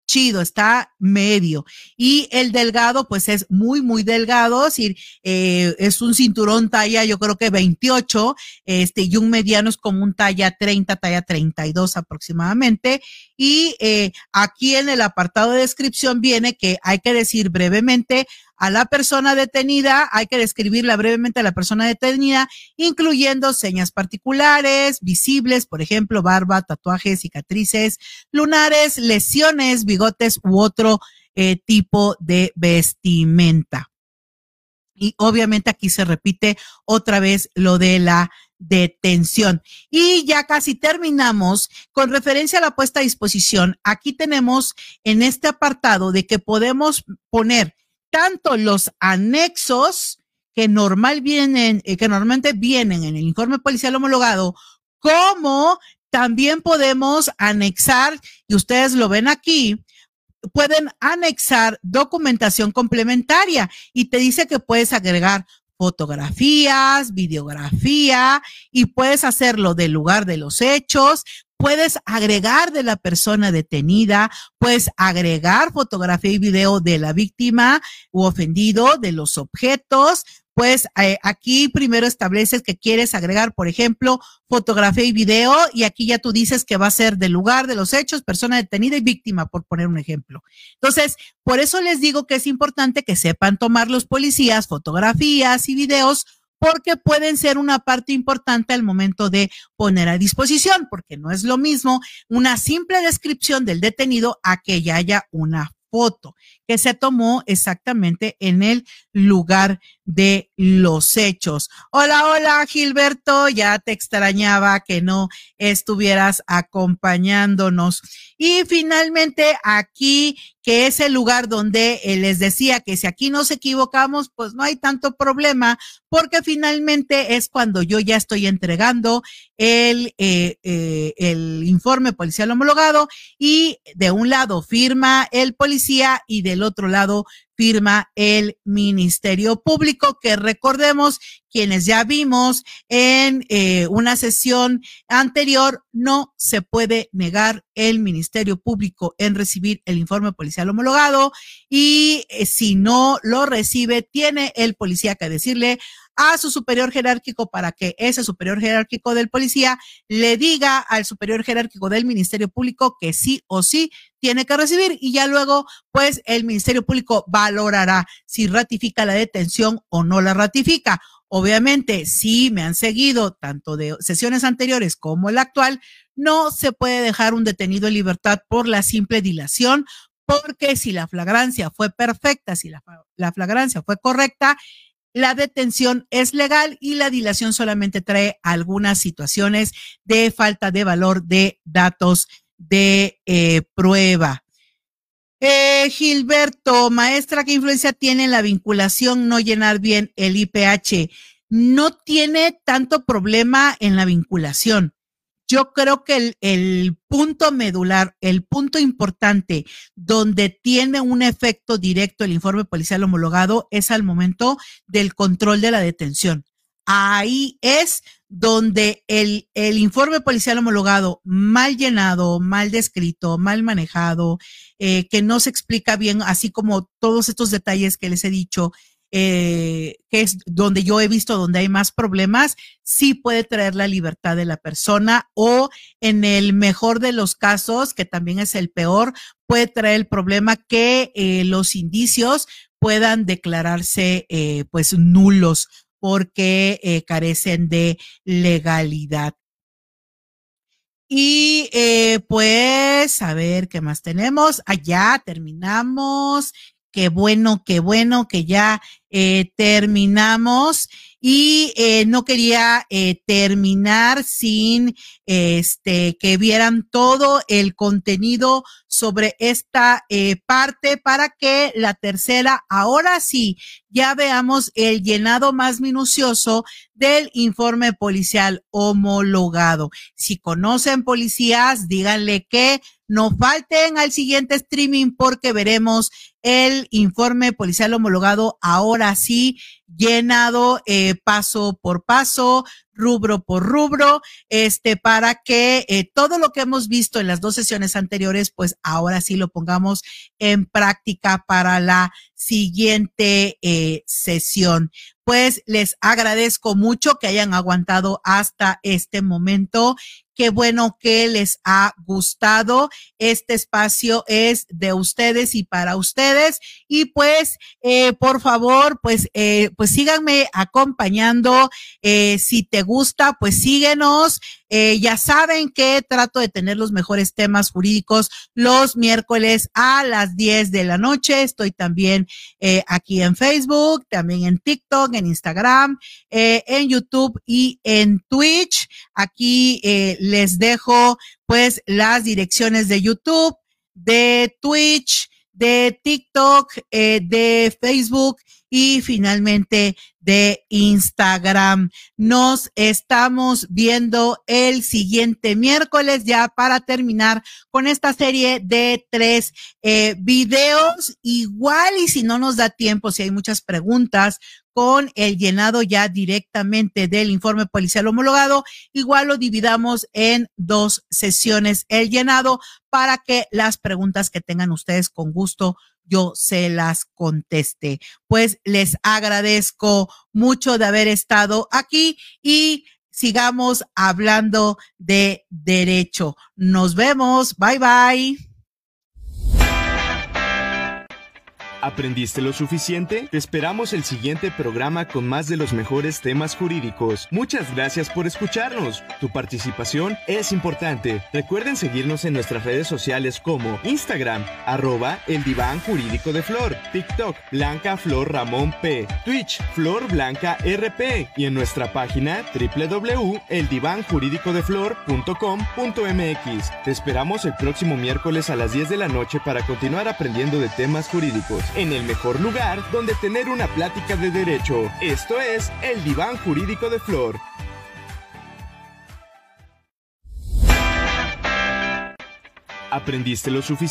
chido, está medio. Y el delgado, pues es muy, muy delgado, es decir, eh, es un cinturón talla, yo creo que 28, este, y un mediano es como un talla 30, talla 32 aproximadamente. Y eh, aquí en el apartado de descripción viene que hay que decir brevemente a la persona detenida, hay que describirla brevemente a la persona detenida, incluyendo señas particulares, visibles, por ejemplo, barba, tatuajes, cicatrices, lunares, lesiones, bigotes u otro eh, tipo de vestimenta. Y obviamente aquí se repite otra vez lo de la detención. Y ya casi terminamos con referencia a la puesta a disposición. Aquí tenemos en este apartado de que podemos poner tanto los anexos que normal vienen, eh, que normalmente vienen en el informe policial homologado, como también podemos anexar, y ustedes lo ven aquí, pueden anexar documentación complementaria y te dice que puedes agregar fotografías, videografía y puedes hacerlo del lugar de los hechos, puedes agregar de la persona detenida, puedes agregar fotografía y video de la víctima u ofendido, de los objetos, pues eh, aquí primero estableces que quieres agregar, por ejemplo, fotografía y video, y aquí ya tú dices que va a ser del lugar de los hechos, persona detenida y víctima, por poner un ejemplo. Entonces, por eso les digo que es importante que sepan tomar los policías fotografías y videos porque pueden ser una parte importante al momento de poner a disposición, porque no es lo mismo una simple descripción del detenido a que ya haya una foto que se tomó exactamente en el lugar de los hechos. Hola, hola, Gilberto, ya te extrañaba que no estuvieras acompañándonos. Y finalmente aquí, que es el lugar donde eh, les decía que si aquí nos equivocamos, pues no hay tanto problema, porque finalmente es cuando yo ya estoy entregando el, eh, eh, el informe policial homologado y de un lado firma el policía y del otro lado firma el Ministerio Público, que recordemos, quienes ya vimos en eh, una sesión anterior, no se puede negar el Ministerio Público en recibir el informe policial homologado y eh, si no lo recibe, tiene el policía que decirle a su superior jerárquico para que ese superior jerárquico del policía le diga al superior jerárquico del Ministerio Público que sí o sí tiene que recibir y ya luego pues el Ministerio Público valorará si ratifica la detención o no la ratifica. Obviamente, si me han seguido tanto de sesiones anteriores como la actual, no se puede dejar un detenido en libertad por la simple dilación, porque si la flagrancia fue perfecta, si la, la flagrancia fue correcta, la detención es legal y la dilación solamente trae algunas situaciones de falta de valor de datos de eh, prueba. Eh, Gilberto, maestra, ¿qué influencia tiene la vinculación no llenar bien el IPH? No tiene tanto problema en la vinculación yo creo que el, punto medular, el punto importante donde tiene un efecto directo el informe policial homologado es al momento del control de la detención. Ahí es donde el, el informe policial homologado mal llenado, mal descrito, mal manejado, eh, que no se explica bien, así como todos estos detalles que les he dicho, eh, que es donde yo he visto donde hay más problemas, sí puede traer la libertad de la persona o en el mejor de los casos, que también es el peor, puede traer el problema que eh, los indicios puedan declararse eh, pues nulos porque carecen de legalidad. Y pues, a ver, ¿qué más tenemos? Allá terminamos qué bueno, qué bueno que ya eh, terminamos y eh, no quería eh, terminar sin este que vieran todo el contenido sobre esta parte para que la tercera, ahora sí, ya veamos el llenado más minucioso del informe policial homologado. Si conocen policías, díganle que no falten al siguiente streaming porque veremos el informe policial homologado ahora sí llenado eh, paso por paso, rubro por rubro, este, para que eh, todo lo que hemos visto en las dos sesiones anteriores, pues ahora sí lo pongamos en práctica para la siguiente eh, sesión. Pues les agradezco mucho que hayan aguantado hasta este momento Qué bueno que les ha gustado. Este espacio es de ustedes y para ustedes. Y pues, eh, por favor, pues, eh, pues síganme acompañando. Eh, si te gusta, pues síguenos. Ya saben que trato de tener los mejores temas jurídicos los miércoles a las 10 de la noche. Estoy también aquí en Facebook, también en TikTok, en Instagram, en YouTube y en Twitch. Aquí les dejo pues las direcciones de YouTube, de Twitch, de TikTok, de Facebook y finalmente de Instagram. Nos estamos viendo el siguiente miércoles ya para terminar con esta serie de tres eh, videos. Igual y si no nos da tiempo, si hay muchas preguntas con el llenado ya directamente del informe policial homologado. Igual lo dividamos en dos sesiones el llenado para que las preguntas que tengan ustedes con gusto yo se las conteste. Pues les agradezco mucho de haber estado aquí y sigamos hablando de derecho. Nos vemos. Bye bye. ¿Aprendiste lo suficiente? Te esperamos el siguiente programa con más de los mejores temas jurídicos. Muchas gracias por escucharnos. Tu participación es importante. Recuerden seguirnos en nuestras redes sociales como Instagram, arroba el diván jurídico de Flor, TikTok, Blanca Flor Ramón P, Twitch, Flor Blanca RP y en nuestra página www.eldivanjuridicodeflor.com.mx. Te esperamos el próximo miércoles a las 10 de la noche para continuar aprendiendo de temas jurídicos en el mejor lugar donde tener una plática de derecho. Esto es el Diván Jurídico de Flor. ¿Aprendiste lo suficiente?